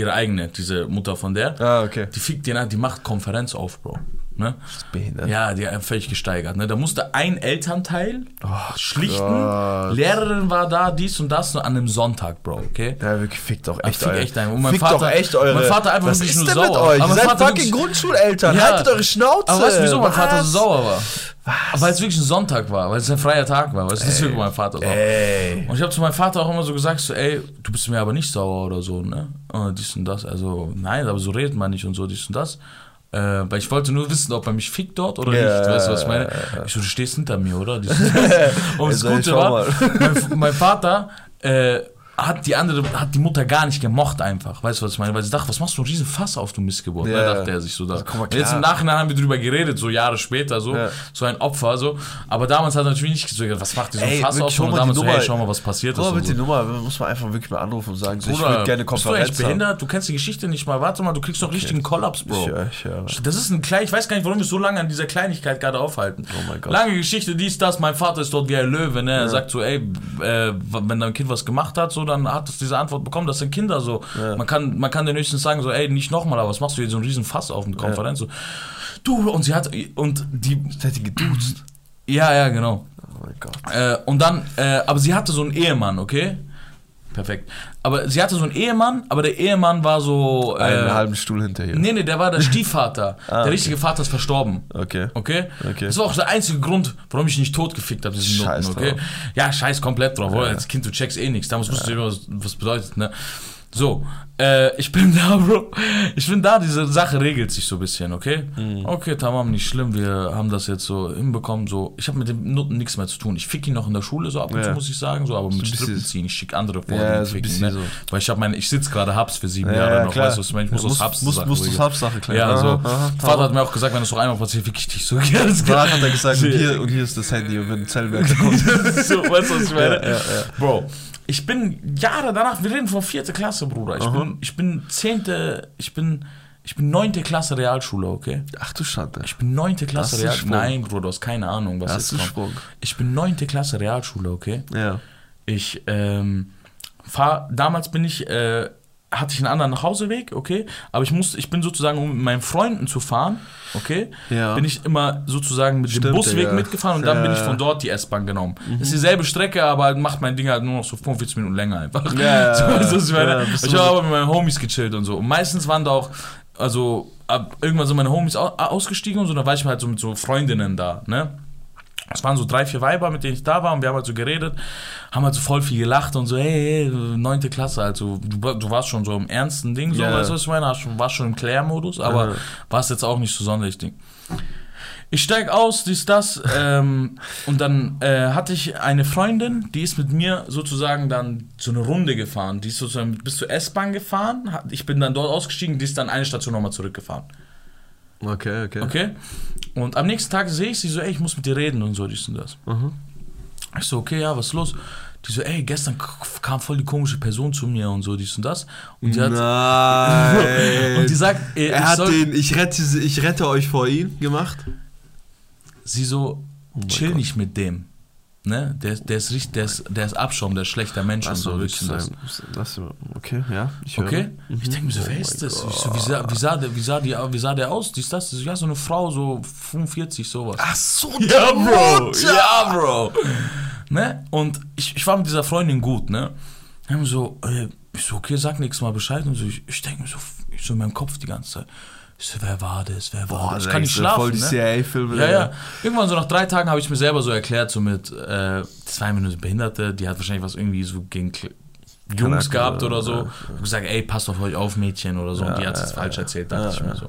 Ihre eigene, diese Mutter von der. Ah, okay. Die fickt den an, die macht Konferenz auf, Bro. Ne? Behindert. Ja, die hat völlig gesteigert. Ne? Da musste ein Elternteil schlichten. Gott. Lehrerin war da, dies und das, nur an einem Sonntag, Bro, okay? Ja, wirklich, fickt doch echt fick eure. echt ein. Und mein fickt Vater- doch echt eure. mein Vater einfach Was wirklich ist nur denn mit sauer. euch? Aber Ihr seid fucking wirklich- Grundschuleltern. Ja. Haltet eure Schnauze. Aber weißt du, wieso mein Vater so Was? sauer war? Weil es wirklich ein Sonntag war, weil es ein freier Tag war. Weißt du, deswegen war mein Vater sauer. Ey. Und ich habe zu meinem Vater auch immer so gesagt, so, ey, du bist mir aber nicht sauer oder so, ne? Und dies und das. Also, nein, aber so redet man nicht und so, dies und das. Äh, weil ich wollte nur wissen, ob er mich fickt dort oder Ja, nicht. Weißt du, was ich meine? Ich so, du stehst hinter mir, oder? Und <laughs> das. und das Gute war, mein, mein Vater äh, hat die andere, hat die Mutter gar nicht gemocht einfach. Weißt du, was ich meine? Weil sie dachte, was machst du riesen Fass auf, du Missgeburt? Ja. Ne, dachte er sich so da. Also, jetzt im Nachhinein haben wir drüber geredet, so Jahre später, so, Ja. so ein Opfer, so. Aber damals hat er natürlich nicht gesagt, was macht die so ein Ey, Fass auf? Und damals so, hey, schau mal, was passiert ist. Und mit so. die Nummer muss man einfach wirklich mal anrufen und sagen, so, ich Bruder, würde gerne bist du Konferenz echt haben. behindert? Du kennst die Geschichte nicht mal. Warte mal, du kriegst doch richtigen Kollaps, Bro. Ich ich höre. Das ist ein klein, ich weiß gar nicht, warum wir so lange an dieser Kleinigkeit gerade aufhalten. Oh mein Gott. Lange Geschichte, dies, das, mein Vater ist dort wie ein Löwe, ne? Er sagt so, ey, äh, wenn dein Kind was gemacht hat, so, dann hat es diese Antwort bekommen, das sind Kinder so. Man kann, man kann den höchstens sagen, so, ey, nicht nochmal, aber was machst du hier so einen riesen Fass auf eine Konferenz? So, du, und sie hat, und die, Das hätte geduzt. ja, ja, genau. Oh mein Gott. Äh, und dann, äh, aber sie hatte so einen Ehemann, okay? Perfekt. Aber sie hatte so einen Ehemann, aber der Ehemann war so. Äh, Einen halben Stuhl hinter ihr. Nee, nee, der war der <laughs> Stiefvater. Ah, der okay. richtige Vater ist verstorben. Okay. Okay? Okay. Das war auch der einzige Grund, warum ich nicht tot gefickt habe, Scheiß Nutten, okay? drauf. Ja, scheiß komplett drauf, oder? Als Kind, du checkst eh nichts. Damals wusstest du immer, was, was bedeutet, ne? So, äh, ich bin <laughs> da, Bro. Ich bin da, diese Sache regelt sich so ein bisschen, okay? Mhm. Okay, tamam, nicht schlimm, wir haben das jetzt so hinbekommen, so. Ich habe mit dem Nutten nichts mehr zu tun. Ich fick ihn noch in der Schule, so ab und zu, Ja. muss ich sagen, so, aber mit bisschen- Strippen ziehen. Ich schick andere vor, Ja, die so ficken, ne? so. Weil ich habe meine, ich sitze gerade Habs für sieben Ja, Jahre ja, noch, klar. weißt du, ich muss Ja, aus muss- Habs muss- muss das regeln. Habs-Sache klären. Ja, so. Aha, aha, Vater hat mir auch gesagt, wenn das noch einmal passiert, fick ich dich so. <laughs> Das Danach hat er gesagt, und hier, und hier ist das Handy und wenn ein Zellwärter kommt. <laughs> so, weißt du, was ich meine? Bro, ich bin Jahre danach, wir reden von vierte Klasse, Bruder. Ich bin, ich bin zehnte, ich bin, ich bin neunte Klasse Realschule, okay? Ach du Schande. Ich bin neunte Klasse Realschule. Nein, Bruder, du hast keine Ahnung, was kommt. Sprung? Ich bin neunte Klasse Realschule, okay? Ja. Ich ähm, fahr, damals bin ich, äh, hatte ich einen anderen Nachhauseweg, okay? Aber ich musste, ich bin sozusagen, um mit meinen Freunden zu fahren, okay? Ja. Bin ich immer sozusagen mit dem Stimmt, Busweg ja. mitgefahren und dann Ja, bin ich von dort die S-Bahn genommen. Ist dieselbe Strecke, aber macht mein Ding halt nur noch so 45 Minuten länger einfach. Ja, <laughs> so, ich meine? ich habe aber mit meinen Homies gechillt und so. Und meistens waren da auch, also ab, irgendwann sind meine Homies au ausgestiegen und so, dann war ich halt so mit so Freundinnen da, ne? Es waren so drei, vier Weiber, mit denen ich da war und wir haben halt so geredet, haben halt so voll viel gelacht und so, hey, hey neunte Klasse, also du, du warst schon so im ernsten Ding, so, Ja. weißt du, was ich meine? Schon, warst schon im Klärmodus, aber Ja. warst jetzt auch nicht so sonderlich Ding. Ich steig aus, dies, das, ähm, und dann äh, hatte ich eine Freundin, die ist mit mir sozusagen dann so eine Runde gefahren. Die ist sozusagen bis zur S-Bahn gefahren. Ich bin dann dort ausgestiegen, die ist dann eine Station nochmal zurückgefahren. Okay, okay. Okay? Und am nächsten Tag sehe ich sie so, ey, ich muss mit dir reden und so, dies und das. Mhm. Ich so, okay, ja, was ist los? Die so, ey, gestern kam voll die komische Person zu mir und so, dies und das. Und die hat. Nein. <laughs> Und die sagt, ey, er ich hat soll, den ich rette, ich rette euch vor ihm gemacht. sie so, mein chill nicht mit dem. Ne? Der, ist- der ist richtig, der ist, der ist Abschaum, der ist schlechter Mensch und Lass so. mal dies wirklich und das. Lass, okay, ja. Ich höre. Okay? Ich denke mir so, Oh wer mein ist das? Ich so, wie, sah, wie, sah der, wie, sah die, wie sah der aus? Dies, das? Ja, so eine Frau, so 45, sowas. Ach so, Ja, Bro. Mutter. Ja, Bro. Ne? Und ich, ich war mit dieser Freundin gut, ne? Haben so, äh, ich so, okay, sag nächstes Mal Bescheid. Und so, ich, ich denke mir so, ich so in meinem Kopf die ganze Zeit. Ich so, wer war das? Wer war Boah, das? Ich kann nicht ja schlafen. Voll die ne? CIA-Filme. Ja, ja. Irgendwann so nach drei Tagen habe ich mir selber so erklärt, so mit, äh, war eine Behinderte, die hat wahrscheinlich was irgendwie so gegen Kle- Jungs Charakter, gehabt oder so. ja, habe gesagt, ey, passt auf euch auf, Mädchen oder so. und die hat es falsch erzählt, dachte ich mir so.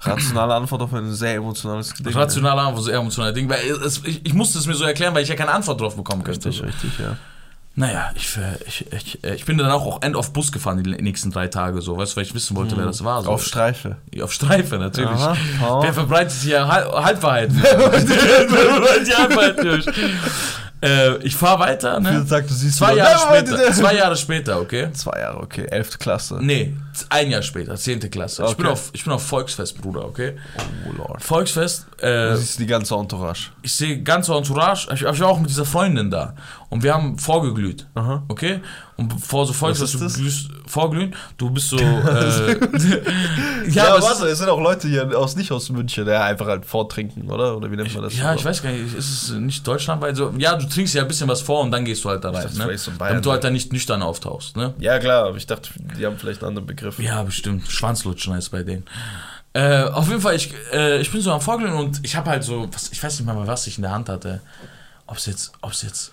Rationale Antwort auf ein sehr emotionales Ding. Rationaler Antwort, so emotionaler Ding, weil es, ich, ich musste es mir so erklären, weil ich ja keine Antwort drauf bekommen könnte. Richtig, richtig, ja. Naja, ich, ich, ich, äh, ich bin dann auch, auch end auf Bus gefahren die nächsten drei Tage, so, weißt du, weil ich wissen wollte, wer das war. So. Auf Streife. Auf Streife, natürlich. Aha. Wer verbreitet hier Hal Halbwahrheiten? <laughs> Wer verbreitet die Halbwahrheiten? Jungs? äh, ich fahre weiter, ne? sagt, du siehst Zwei Jahre später. Zwei Jahre später, okay? Zwei Jahre, okay. Elfte Klasse. Nee, ein Jahr später, zehnte Klasse. Ich, bin Okay. auf, ich bin auf Volksfest, Bruder, okay? Oh Lord. Volksfest, äh, Du siehst die ganze Entourage. ich sehe ganze Entourage, ich, ich war auch mit dieser Freundin da und wir haben vorgeglüht, Aha. okay? Und bevor so Volksfest, ist du das? glühst, vorglühen, du bist so, <laughs> äh, <laughs> Ja, aber es warte, es sind auch Leute hier aus nicht aus München, der einfach halt vortrinken, oder? Oder wie nennt man das? Ja, ich weiß gar nicht, ist es nicht Deutschland, weil so, ja, du trinkst ja ein bisschen was vor und dann gehst du halt da rein, ne? so damit du halt ne? dann nicht nüchtern auftauchst, ne? Ja, klar, aber ich dachte, die haben vielleicht einen anderen Begriff. Ja, bestimmt. Schwanzlutschen heißt bei denen. Äh, auf jeden Fall, ich, äh, ich bin so am Vorglühen und ich habe halt so, was, ich weiß nicht mal, was ich in der Hand hatte. Ob es jetzt, ob es jetzt,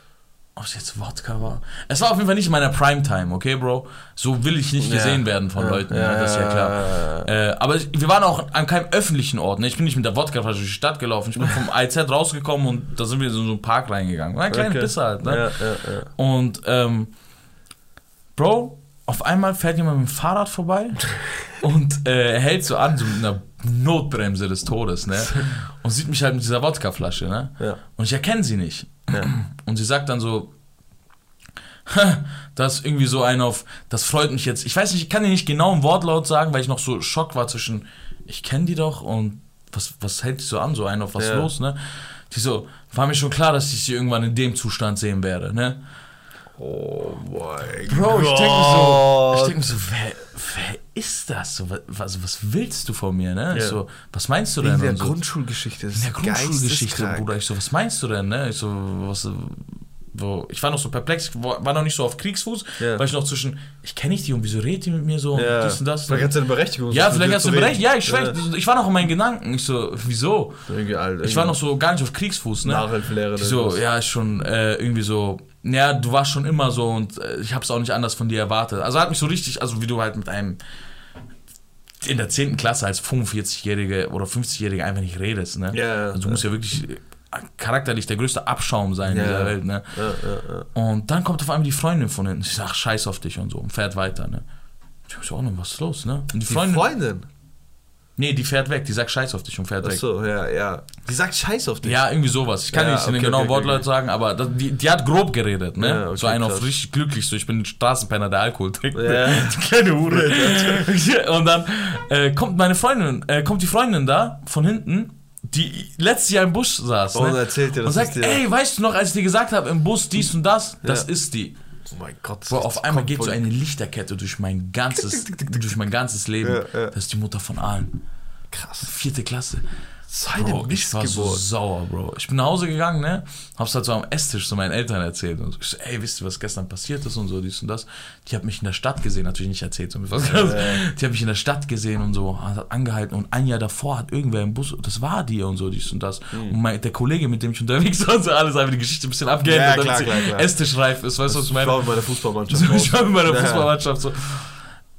ob es jetzt Wodka war. Es war auf jeden Fall nicht in meiner Primetime, okay, Bro? So will ich nicht Ja. gesehen werden von Ja. Leuten, Ja, ja, das ist ja ja, klar. ja, Äh, aber ich, wir waren auch an keinem öffentlichen Ort, ne? Ich bin nicht mit der Wodkaflasche durch die Stadt gelaufen. Ich bin vom <laughs> IZ rausgekommen und da sind wir in so einen Park reingegangen. War ein kleiner Okay. Pisser halt, ne? Ja, ja, ja. Und, ähm, Bro, auf einmal fährt jemand mit dem Fahrrad vorbei <laughs> und äh, hält so an, so mit einer Notbremse des Todes, ne? <laughs> Und sieht mich halt mit dieser Wodkaflasche, ne? Ja. Und ich erkenne sie nicht. Ja. Und sie sagt dann so, "Ha, das ist irgendwie so ein auf, das freut mich jetzt. Ich weiß nicht, ich kann dir nicht genau im Wortlaut sagen, weil ich noch so Schock war zwischen, ich kenne die doch und was, was hält die so an, so ein auf was Ja. los, ne? Die so, war mir schon klar, dass ich sie irgendwann in dem Zustand sehen werde, ne? Oh mein Bro, ich Gott. denke mir so, ich denk mir so wer, wer ist das? So, was, was, was willst du von mir, ne? Ich Ja. so, was meinst du In denn? der Und so, Grundschulgeschichte. In der Grundschulgeschichte. Bruder. Ich so, was meinst du denn, ne? Ich so, was, wo, ich war noch so perplex, ich war noch nicht so auf Kriegsfuß, Ja. weil ich noch zwischen, ich kenne nicht die und wieso redet die mit mir so und Ja. dies und das. Vielleicht hat sie eine Berechtigung. ja, so vielleicht hast du reden. recht. Ja, ich schwör, Ja. ich war noch in meinen Gedanken. Ich so, wieso? Irgendwie alt, Ich war noch so gar nicht auf Kriegsfuß, ne? Nachhilfelehrer. Die so, ja, ist schon äh, irgendwie so, ja, du warst schon immer so und äh, ich habe es auch nicht anders von dir erwartet. Also hat mich so richtig, also wie du halt mit einem in der 10. Klasse als 45-Jährige oder 50-Jährige einfach nicht redest, ne? Ja, also du musst ja wirklich charakterlich der größte Abschaum sein Ja. in dieser Welt, ne? Ja, ja. Und dann kommt auf einmal die Freundin von hinten. Ich sag, scheiß auf dich und so und fährt weiter, ne? Ich so, oh, was ist los, ne? Und die Die Freundin, Freundin. nee, die fährt weg, die sagt scheiß auf dich und fährt weg. Achso, ja, ja. Die sagt Scheiß auf dich. Ja, irgendwie sowas. Ich kann nicht in den okay, genauen okay, okay, Wortlaut sagen, aber das, die, die hat grob geredet, ne? Okay, so einer auf richtig glücklich, so ich bin ein Straßenpenner, der Alkohol trinkt. Ja. <laughs> Die kleine Hure. <laughs> und dann äh, kommt meine Freundin, äh, kommt die Freundin da von hinten, die letztes Jahr im Bus saß. Und ne? erzählt dir, und sagt, dir- ey, weißt du noch, als ich dir gesagt habe, im Bus dies und das, das Ja. ist die. Oh mein Gott. Bro, auf einmal geht so eine Lichterkette durch mein ganzes, durch mein ganzes Leben. Ja, ja. Das ist die Mutter von allen. Krass. Vierte Klasse. So eine Bro, ich war so Missgeburt. sauer, Bro. Ich bin nach Hause gegangen, ne? Hab's halt so am Esstisch so meinen Eltern erzählt. Und so, ich so, ey, wisst ihr, was gestern passiert ist und so, dies und das. Die hat mich in der Stadt gesehen, natürlich nicht erzählt. So, was Die hat mich in der Stadt gesehen und so, hat angehalten. Und ein Jahr davor hat irgendwer im Bus, das war die und so, dies und das. Hm. Und mein, der Kollege, mit dem ich unterwegs war, und so alles einfach die Geschichte ein bisschen abgeändert, Ja, klar, damit klar, sie klar. Esstischreif ist. Weißt du, was ich Ich meine? war mit meiner Fußballmannschaft. So, ich war mit meiner Ja. Fußballmannschaft so.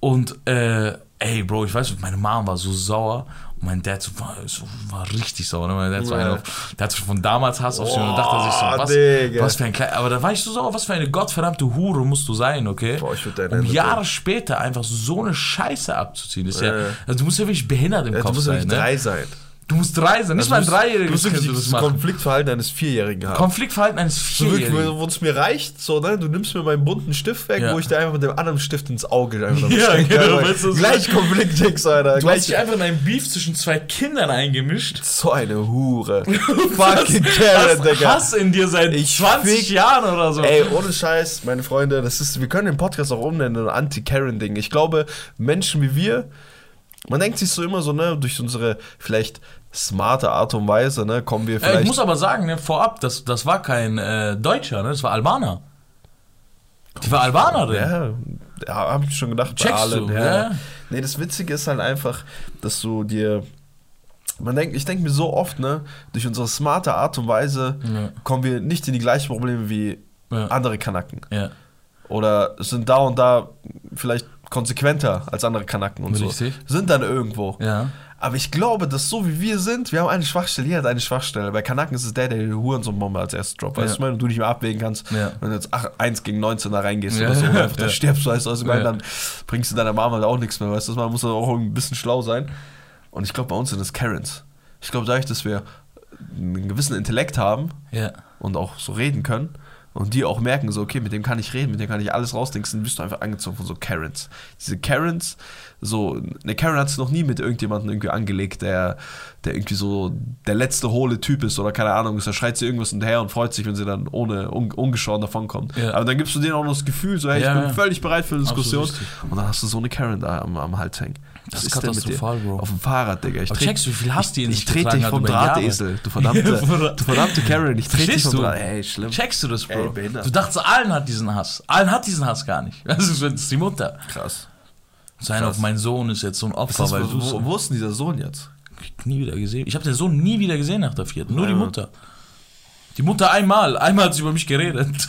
Und, äh, ey, Bro, ich weiß, meine Mom war so sauer. Mein Dad so, war, so, war richtig sauer. Ne? Mein Dad so einer auf, der hat sich von damals Hass auf sie und dachte sich so, was, Digga. was für ein kleiner, aber da war ich so sauer, was für eine gottverdammte Hure musst du sein, okay? Boah, ich würd dein um Jahre später einfach so eine Scheiße abzuziehen, ist ja, Ja. also du musst ja wirklich behindert im Ja, du Kopf musst ja sein, nicht ne? drei sein. Du musst drei sein, nicht mal ein Also Du musst- Du das machen. Konfliktverhalten eines Vierjährigen haben. Konfliktverhalten eines So wirklich, Vierjährigen. wo es mir reicht, so, ne? Du nimmst mir meinen bunten Stift weg, Ja. wo ich dir einfach mit dem anderen Stift ins Auge einfach <laughs> Ja, stecke, genau, weißt du, so- Gleich Konfliktdings, Alter. Du hast dich Gleich einfach in einen Beef zwischen zwei Kindern eingemischt. so eine Hure. <laughs> Fucking Karen, Digga. Hass in dir seit Ich 20 fick- Jahren oder so. Ey, ohne Scheiß, meine Freunde, das ist, wir können den Podcast auch umnennen, ein Anti-Karen-Ding. Ich glaube, Menschen wie wir, man denkt sich so immer so, ne, durch unsere vielleicht smarte Art und Weise, ne, kommen wir vielleicht. ich muss aber sagen, ne, vorab, das, das war kein äh, Deutscher, ne, das war Albaner. Die war Albanerin. Ja, ja hab ich schon gedacht. bei Checkst allen, du, ja. ja. Nee, das Witzige ist halt einfach, dass du dir. Man denkt, ich denke mir so oft, ne, durch unsere smarte Art und Weise Ja. kommen wir nicht in die gleichen Probleme wie Ja. andere Kanaken. Ja. Oder es sind da und da vielleicht konsequenter als andere Kanaken und Richtig. so. Sind dann irgendwo. Ja. Aber ich glaube, dass so wie wir sind, wir haben eine Schwachstelle, jeder hat eine Schwachstelle. Bei Kanaken ist es der, der die Hurensohn-Bombe als erstes droppt. Weißt Ja. du, und du nicht mehr abwägen kannst, Ja. wenn du jetzt 8, 1 gegen 19 da reingehst Ja. oder so, <laughs> einfach da stirbst, weißt du, also ich meine, Ja. dann bringst du deiner Mama halt auch nichts mehr, weißt du, man muss dann auch ein bisschen schlau sein. Und ich glaube, bei uns sind es Karens. Ich glaube, dadurch, dass wir einen gewissen Intellekt haben und auch so reden können und die auch merken, so, okay, mit dem kann ich reden, mit dem kann ich alles rausdenken, dann bist du einfach angezogen von so Karens. Diese Karens, so, eine Karen hat es noch nie mit irgendjemandem irgendwie angelegt, der, der irgendwie so der letzte hohle Typ ist oder keine Ahnung ist. Da schreit sie irgendwas hinterher und freut sich, wenn sie dann ohne un, ungeschoren davonkommt. Ja. Aber dann gibst du denen auch noch das Gefühl, so, hey, Ja, ich bin ja. völlig bereit für eine Diskussion. Und dann hast du so eine Karen da am, am Hals hängen. Das ist katastrophal, Bro. Auf dem Fahrrad, Digga. Ich Aber checkst du, wie viel Hass die in ich sich trete dich vom Jahre? Drahtesel, du verdammte, <laughs> du verdammte Karen, ich trete dich vom du? Draht. Ey, schlimm. Checkst du das, Bro? Ey, du dachtest, allen hat diesen Hass. Allen hat diesen Hass gar nicht. <laughs> Das ist, das die Mutter. Krass. Sein auf mein Sohn ist jetzt so ein Opfer, ist, weil wo, du wo, ist denn dieser Sohn jetzt? nie wieder gesehen. Ich habe den Sohn nie wieder gesehen nach der vierten. Nur die Ja. Mutter. Die Mutter einmal. Einmal hat sie über mich geredet.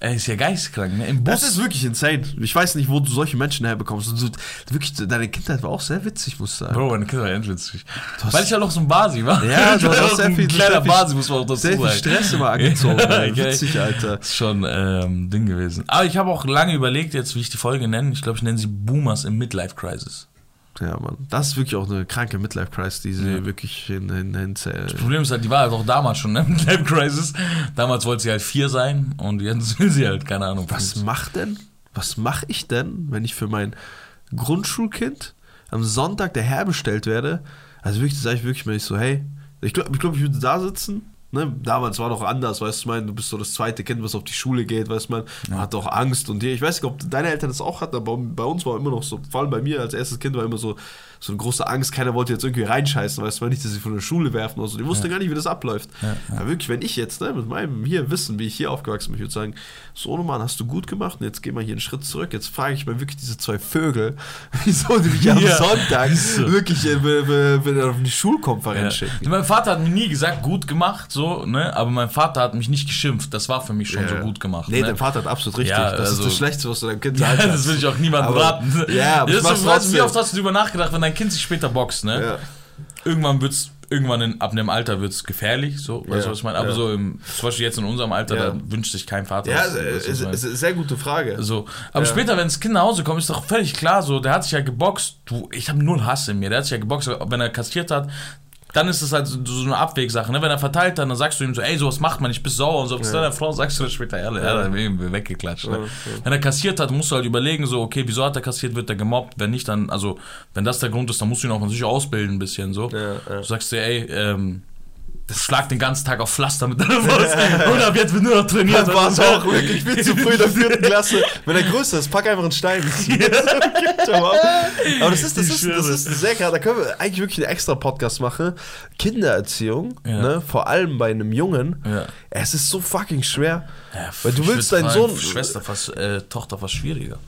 Er ist ja geistkrank, ne? Im Bus. Das ist wirklich insane. Ich weiß nicht, wo du solche Menschen herbekommst. Und wirklich, deine Kindheit war auch sehr witzig, muss ich sagen. Bro, meine Kinder waren endwitzig. Weil ich ja noch so ein Basi war. Ja, du war hast auch <laughs> sehr ein viel- kleiner sehr viel- Basi, muss man auch dazu Sehr viel sagen. Stress immer <laughs> angezogen. Ey. okay. Witzig, Alter. Das ist schon ähm, Ding gewesen. Aber ich habe auch lange überlegt, jetzt wie ich die Folge nenne. Ich glaube, ich nenne sie Boomers im Midlife Crisis. Ja, Mann. Das ist wirklich auch eine kranke Midlife-Crisis, die sie wirklich hin, hin, hin, Das Problem ist halt, die war halt auch damals schon, ne? <laughs> Midlife Crisis. Damals wollte sie halt vier sein und jetzt will sie halt, keine Ahnung. Was macht denn, was mache ich denn, wenn ich für mein Grundschulkind am Sonntag der herbestellt werde? Also wirklich, sage ich wirklich mal nicht so, hey, ich glaube, ich, glaub, ich würde da sitzen. Ne? Damals war doch anders, weißt du, mein, du bist so das zweite Kind, was auf die Schule geht, weißt du, man, man hat doch Angst und dir. Ich weiß nicht, ob deine Eltern das auch hatten, aber bei uns war immer noch so, vor allem bei mir als erstes Kind war immer so, so eine große Angst, keiner wollte jetzt irgendwie reinscheißen, weißt du, mal nicht, dass sie von der Schule werfen oder so. Die wussten gar nicht, wie das abläuft. Ja, wirklich, wenn ich jetzt, ne, mit meinem hier Wissen, wie ich hier aufgewachsen bin, ich würde sagen, so, Mann, hast du gut gemacht und jetzt geh mal hier einen Schritt zurück. Jetzt frage ich mal wirklich diese zwei Vögel, <laughs> wieso die mich am Ja. Sonntag wirklich äh, be- auf die Schulkonferenz Ja. schicken. Mein Vater hat mir nie gesagt, gut gemacht, so, ne? Aber mein Vater hat mich nicht geschimpft. Das war für mich schon so Ja. gut gemacht. Nee, ne? dein Vater hat absolut richtig. Ja, das also- ist das Schlechteste, was du deinem Kind <laughs> Ja, sagen das will ich auch niemandem Aber- raten. Ja, aber das ist, weißt du, wie oft hast du darüber nachgedacht, wenn dein Kind sich später boxt, ne? Ja. Irgendwann wird's, irgendwann in, ab einem Alter wird's gefährlich, so, weißt Ja, du, was ich meine? Aber ja. so im, zum Beispiel jetzt in unserem Alter, Ja. da wünscht sich kein Vater. Ja, es ist, ist, ist eine sehr gute Frage. So. Aber Ja. später, wenn das Kind nach Hause kommt, ist doch völlig klar, so, der hat sich ja geboxt, du, ich habe null Hass in mir, der hat sich ja geboxt, wenn er kassiert hat, dann ist es halt so, eine Abwegsache, ne? Wenn er verteilt hat, dann sagst du ihm so, ey, sowas macht man, ich bin sauer und so. Zu deiner Frau sagst du das später, ja, ja. dann wir weggeklatscht. Ne? Ja, ja. Wenn er kassiert hat, musst du halt überlegen, so, okay, wieso hat er kassiert, wird er gemobbt, wenn nicht, dann, also, wenn das der Grund ist, dann musst du ihn auch natürlich ausbilden ein bisschen, so. Ja, ja. Du sagst dir, ey, ähm, schlag den ganzen Tag auf Pflaster mit deiner Faust und ab jetzt wird nur noch trainiert. Das war es auch wirklich. Ich bin zu früh in der vierten Klasse. Wenn er größer ist, pack einfach einen Stein. <laughs> <laughs> Aber das ist, das ist, das ist sehr gerade. Da können wir eigentlich wirklich einen extra Podcast machen. Kindererziehung, Ja. ne, vor allem bei einem Jungen. Ja. Es ist so fucking schwer. Ja, Weil du willst deinen Sohn- Schwester fast, äh, Tochter fast schwieriger.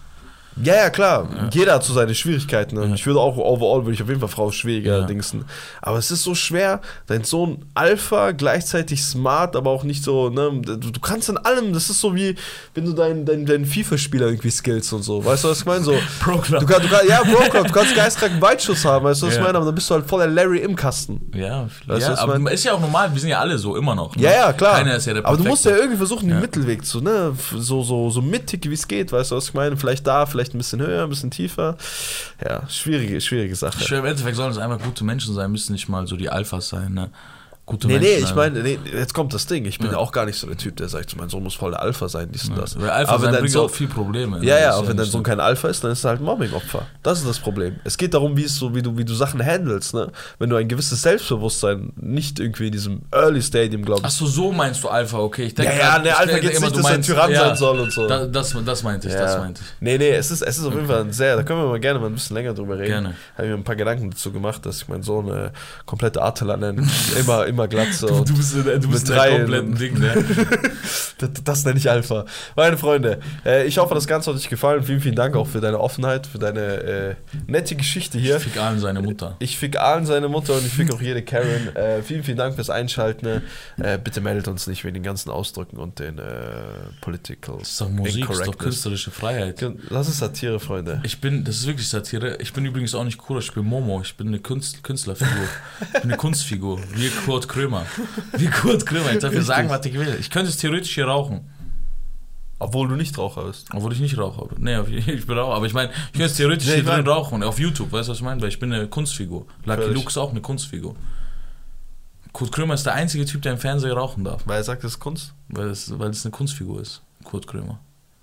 Ja, ja, klar. Jeder hat so seine Schwierigkeiten. Und ich würde auch overall, würde ich auf jeden Fall Frau schwieriger Ja. dingsen. Aber es ist so schwer, dein Sohn Alpha, gleichzeitig smart, aber auch nicht so, ne, du, kannst in allem, das ist so wie, wenn du deinen dein, dein FIFA-Spieler irgendwie skills und so. Weißt du, was ich meine? So, <laughs> Pro Club. Du, kann, du kann, ja, Bro Club, du kannst geistkranken Weitschuss haben, weißt du, was ich Ja. meine? Aber dann bist du halt voll der Larry im Kasten. Ja, Weißt ja aber mein? ist ja auch normal, wir sind ja alle so, immer noch. ne? Ja, ja, klar. Keiner ist ja der aber du musst ja irgendwie versuchen, den Ja. Mittelweg zu, ne? So, so, so mittig, wie es geht, weißt du, was ich meine? Vielleicht da, vielleicht ein bisschen höher, ein bisschen tiefer. Ja, schwierige, schwierige Sache. Im Endeffekt sollen es einfach gute Menschen sein, müssen nicht mal so die Alphas sein, ne? Gute Nee, Menschen. nee, ich meine, nee, jetzt kommt das Ding. Ich bin Ja. auch gar nicht so der Typ, der sagt, so, mein Sohn muss voll der Alpha sein, dies und das. Weil Alpha aber wenn sein dein bringt Sohn, auch viel Probleme. ne? ja, Das ja, aber wenn dein Sohn so. kein Alpha ist, dann ist er halt ein Mobbing-Opfer. Das ist das Problem. Es geht darum, wie es so, wie du, wie du Sachen handelst, ne? Wenn du ein gewisses Selbstbewusstsein nicht irgendwie in diesem Early Stadium, glaube Ach ich. so, so meinst du Alpha, okay. Ich denke Ja, ja, ne, ich Alpha immer, nicht, du dass er ein meinst- Tyrann sein soll und so. Da, das, das meinte ich, das meinte ich. Nee, nee, es ist, es ist auf jeden Fall ein sehr, da können wir mal gerne mal ein bisschen länger drüber reden. Gerne. Habe mir ein paar Gedanken dazu gemacht, dass ich meinen Sohn äh, komplette Arteller nenne. <laughs> immer, immer Klimaglatze. Du, und du bist, du bist mit drei- kompletten Ding, ne? <laughs> Das, das nenne ich Alpha. Meine Freunde, äh, ich hoffe, das Ganze hat euch gefallen. Vielen, vielen Dank auch für deine Offenheit, für deine äh, nette Geschichte hier. Ich fick allen seine Mutter. Ich fick Alan seine Mutter und ich fick auch jede Karen. Äh, vielen, vielen Dank fürs Einschalten. Äh, bitte meldet uns nicht wegen den ganzen Ausdrücken und den äh, Political Das ist doch Musik, das ist doch künstlerische Freiheit. Das ist Satire, Freunde. Ich bin, das ist wirklich Satire. Ich bin übrigens auch nicht Kura, ich bin Momo. Ich bin eine Künst, Künstlerfigur. <laughs> Ich bin eine Kunstfigur. Wie Kurt Krömer. Wie Kurt Krömer. Ich darf mir sagen, was ich will. Ich könnte es theoretisch hier rauchen. Obwohl du nicht Raucher bist. Obwohl ich nicht rauche. Nee, auf- ich bin Raucher. Aber ich meine, ich könnte es theoretisch Nee, hier drin rauchen. Auf YouTube, weißt du, was ich meine? Weil ich bin eine Kunstfigur. Lucky Völlig. Luke ist auch eine Kunstfigur. Kurt Krömer ist der einzige Typ, der im Fernseher rauchen darf. Weil er sagt, das ist Kunst. Weil es, weil es eine Kunstfigur ist. Kurt Krömer.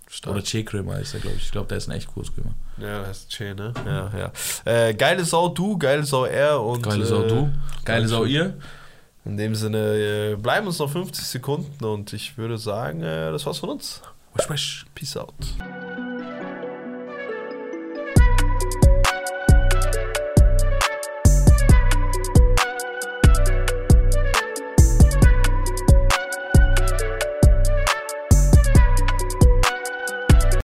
Stark. Oder Che Krömer ist er, glaube ich. Ich glaube, der ist ein echt Kurt Krömer. Ja, das ist Che, ne? Ja, ja. Äh, geile Sau du, geile Sau er und. Geile Sau äh, du. Geile Sau ihr. In dem Sinne, äh, bleiben uns noch 50 Sekunden und ich würde sagen, äh, das war's von uns. Wasch, wasch. Peace out.